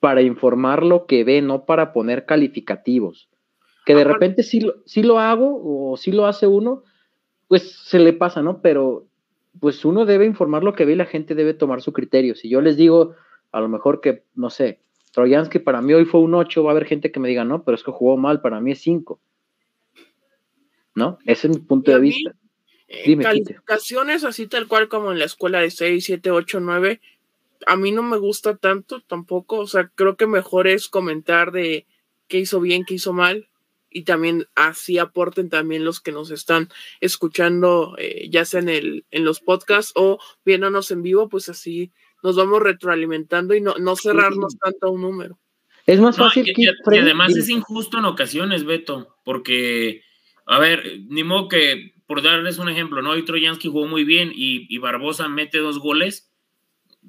para informar lo que ve, no para poner calificativos. Que de repente sí, sí lo hago o sí lo hace uno, pues se le pasa, ¿no? Pero pues uno debe informar lo que ve y la gente debe tomar su criterio. Si yo les digo, a lo mejor que, no sé, Troyansky para mí hoy fue un 8, va a haber gente que me diga, no, pero es que jugó mal, para mí es 5. ¿No? Ese es mi punto de vista. Eh, calificaciones así tal cual como en la escuela de 6, 7, 8, 9, a mí no me gusta tanto tampoco, o sea, creo que mejor es comentar de qué hizo bien, qué hizo mal, y también así aporten también los que nos están escuchando, eh, ya sea en, el, en los podcasts o viéndonos en vivo, pues así nos vamos retroalimentando y no, no cerrarnos tanto a un número. Es más fácil que... Y, además es injusto en ocasiones, Beto, porque, a ver, ni modo que por darles un ejemplo, ¿no? Hoy Troyansky jugó muy bien y, Barbosa mete dos goles.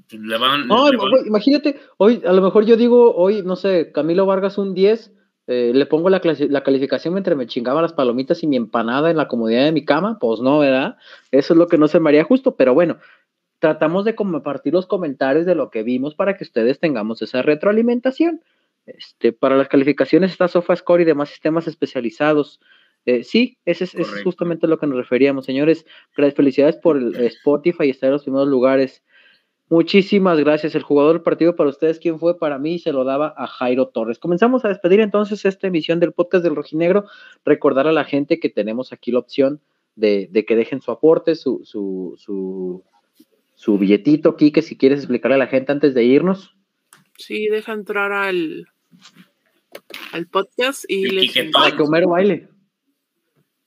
Pues, le van, no, imagínate, hoy a lo mejor yo digo, hoy, no sé, Camilo Vargas un 10, eh, le pongo la, la, calificación mientras me chingaba las palomitas y mi empanada en la comodidad de mi cama, pues no, ¿verdad? Eso es lo que no se me haría justo, pero bueno, tratamos de compartir los comentarios de lo que vimos para que ustedes tengamos esa retroalimentación. Este, para las calificaciones está SofaScore y demás sistemas especializados. Eh, sí, ese es, justamente lo que nos referíamos, señores. Felicidades por el Spotify y estar en los primeros lugares. Muchísimas gracias. El jugador del partido para ustedes, ¿quién fue? Para mí se lo daba a Jairo Torres. Comenzamos a despedir entonces esta emisión del podcast del Rojinegro. Recordar a la gente que tenemos aquí la opción de, que dejen su aporte, su, su, su, su billetito, que si quieres explicarle a la gente antes de irnos. Sí, deja entrar al, al podcast y les... Para que Homero baile.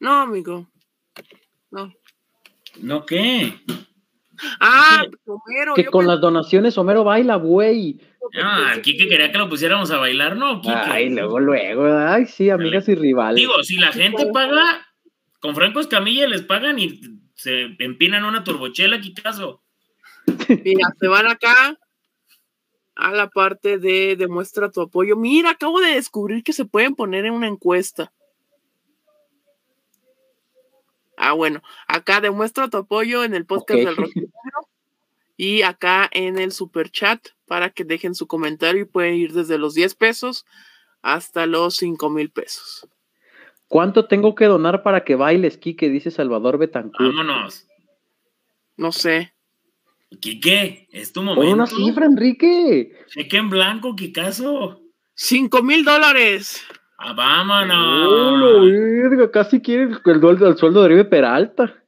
No, amigo. No. ¿No qué? Ah, Homero. Que con las donaciones Homero baila, güey. Ah, aquí que quería que lo pusiéramos a bailar, ¿no? Ay, luego, luego. Ay, sí, amigas y rivales. Digo, si la gente paga, con Franco Escamilla les pagan y se empinan una turbochela, ¿qué caso? Mira, se van acá a la parte de demuestra tu apoyo. Mira, acabo de descubrir que se pueden poner en una encuesta. Ah, bueno, acá demuestra tu apoyo en el podcast del Rock y acá en el super chat para que dejen su comentario y pueden ir desde los 10 pesos hasta los 5 mil pesos. ¿Cuánto tengo que donar para que bailes, Kike? Dice Salvador Betancourt. Vámonos. No sé. Quique, es tu momento. una cifra, Enrique. Cheque en blanco, caso? 5 mil dólares. Ah, vámonos. casi quiere el, sueldo de Oribe Peralta.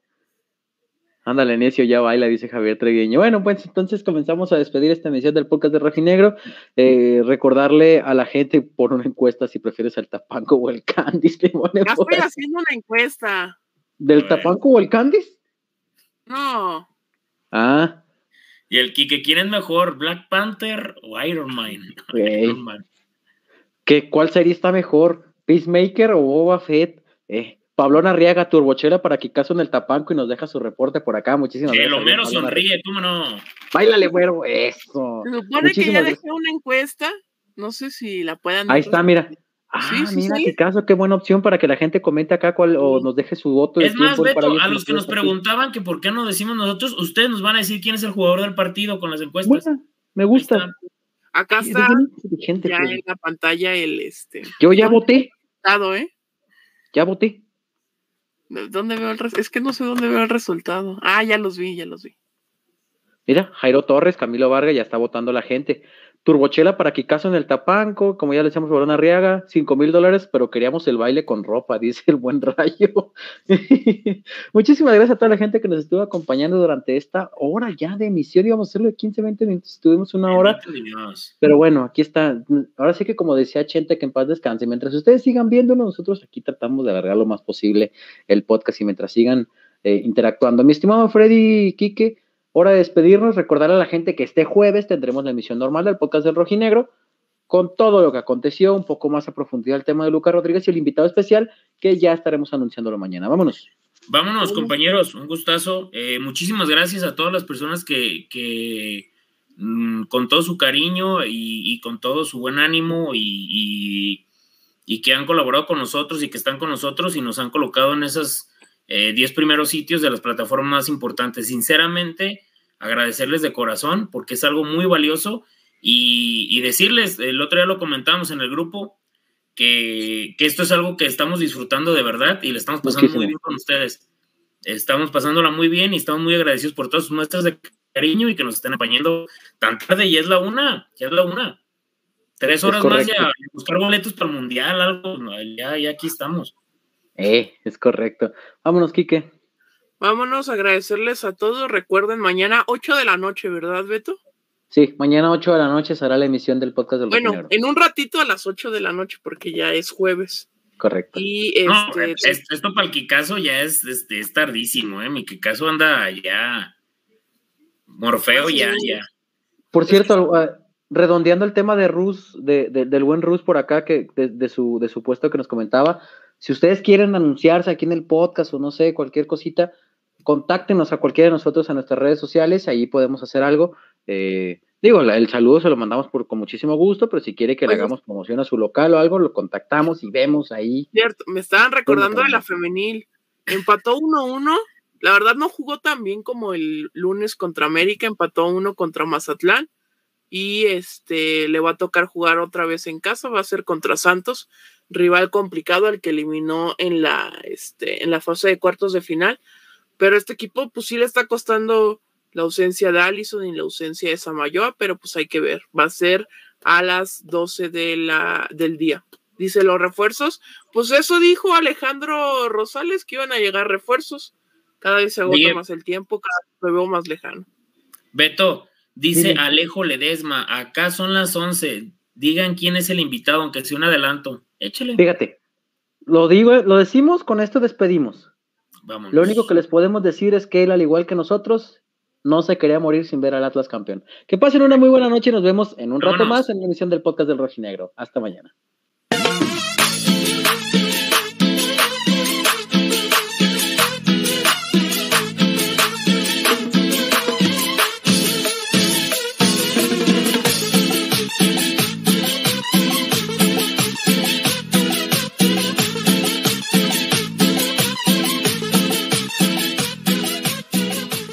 Ándale, necio, ya baila, dice Javier Tregueño. Bueno, pues entonces comenzamos a despedir esta emisión del podcast de Rojinegro. Eh, recordarle a la gente por una encuesta si prefieres el tapanco o el Candice. Ya estoy haciendo una encuesta. ¿Del tapanco o el Candice? No. Ah. ¿Y el que quién es mejor, Black Panther o Iron Man? Iron Man que cuál serie está mejor, Peacemaker o Boba Fett. Eh, Pablo Arriaga, Turbochela para que caso en el tapanco y nos deja su reporte por acá. Muchísimas gracias. Que lo menos sonríe, cómo no. Báilale, güero, eso. Se supone que ya dejé una encuesta. No sé si la puedan. Ahí está, mira. Ah, mira, qué caso, qué buena opción para que la gente comente acá cuál o nos deje su voto. Es más, Beto, a los que nos preguntaban que por qué no decimos nosotros, ustedes nos van a decir quién es el jugador del partido con las encuestas. me gusta. Acá está ya en la pantalla el este. Yo ya voté. ¿eh? Ya voté. ¿Dónde veo el Es que no sé dónde veo el resultado. Ah, ya los vi, ya los vi. Mira, Jairo Torres, Camilo Vargas, ya está votando la gente. Turbochela para Kikazo en el Tapanco, como ya le decíamos, Borona Arriaga, cinco mil dólares, pero queríamos el baile con ropa, dice el buen rayo. Muchísimas gracias a toda la gente que nos estuvo acompañando durante esta hora ya de emisión. Íbamos a hacerlo de 15, 20 minutos, estuvimos una hora. Pero bueno, aquí está. Ahora sí que como decía Chente, que en paz descanse. Mientras ustedes sigan viéndonos, nosotros aquí tratamos de alargar lo más posible el podcast y mientras sigan eh, interactuando. Mi estimado Freddy Quique, Hora de despedirnos, recordar a la gente que este jueves tendremos la emisión normal del podcast del Rojinegro con todo lo que aconteció, un poco más a profundidad el tema de Lucas Rodríguez y el invitado especial que ya estaremos anunciándolo mañana. Vámonos. Vámonos, compañeros, un gustazo. Eh, muchísimas gracias a todas las personas que, mm, con todo su cariño y, con todo su buen ánimo y, que han colaborado con nosotros y que están con nosotros y nos han colocado en esos 10 eh, primeros sitios de las plataformas más importantes. Sinceramente, agradecerles de corazón porque es algo muy valioso y, decirles, el otro día lo comentamos en el grupo, que, esto es algo que estamos disfrutando de verdad y le estamos pasando muy bien con ustedes. Estamos pasándola muy bien y estamos muy agradecidos por todas sus muestras de cariño y que nos estén apañando tan tarde y es la una, ya es la una. Tres horas más ya, buscar boletos para el mundial, algo, ya, ya aquí estamos. Eh, es correcto. Vámonos, Quique. Vámonos, agradecerles a todos. Recuerden, mañana 8 de la noche, ¿verdad, Beto? Sí, mañana 8 de la noche será la emisión del podcast del Bueno, en un ratito a las 8 de la noche, porque ya es jueves. Correcto. Y este, esto para el Kikazo ya es, este, es tardísimo, ¿eh? Mi Kikazo anda ya. Morfeo ya, ya. Por cierto, redondeando el tema de Rus, de, del buen Rus por acá, que de, su, de su puesto que nos comentaba, si ustedes quieren anunciarse aquí en el podcast o no sé, cualquier cosita, contáctenos a cualquiera de nosotros a nuestras redes sociales, ahí podemos hacer algo. Eh, digo, el saludo se lo mandamos por, con muchísimo gusto, pero si quiere que le hagamos promoción a su local o algo, lo contactamos y vemos ahí. Cierto, me estaban recordando de la femenil. Empató 1-1. La verdad no jugó tan bien como el lunes contra América, empató 1 contra Mazatlán y este le va a tocar jugar otra vez en casa, va a ser contra Santos, rival complicado al que eliminó en la, este, en la fase de cuartos de final. Pero este equipo, pues sí le está costando la ausencia de Allison y la ausencia de Samayoa, pero pues hay que ver. Va a ser a las 12 de la, del día. Dice los refuerzos. Pues eso dijo Alejandro Rosales, que iban a llegar refuerzos. Cada vez se agota más el tiempo, cada vez lo veo más lejano. Beto, dice Alejo Ledesma, acá son las 11. Digan quién es el invitado, aunque sea un adelanto. Échale. Fíjate, lo digo, lo decimos, con esto despedimos. Lo único que les podemos decir es que él, al igual que nosotros, no se quería morir sin ver al Atlas campeón. Que pasen una muy buena noche y nos vemos en un rato más en la emisión del podcast del Rojinegro. Hasta mañana.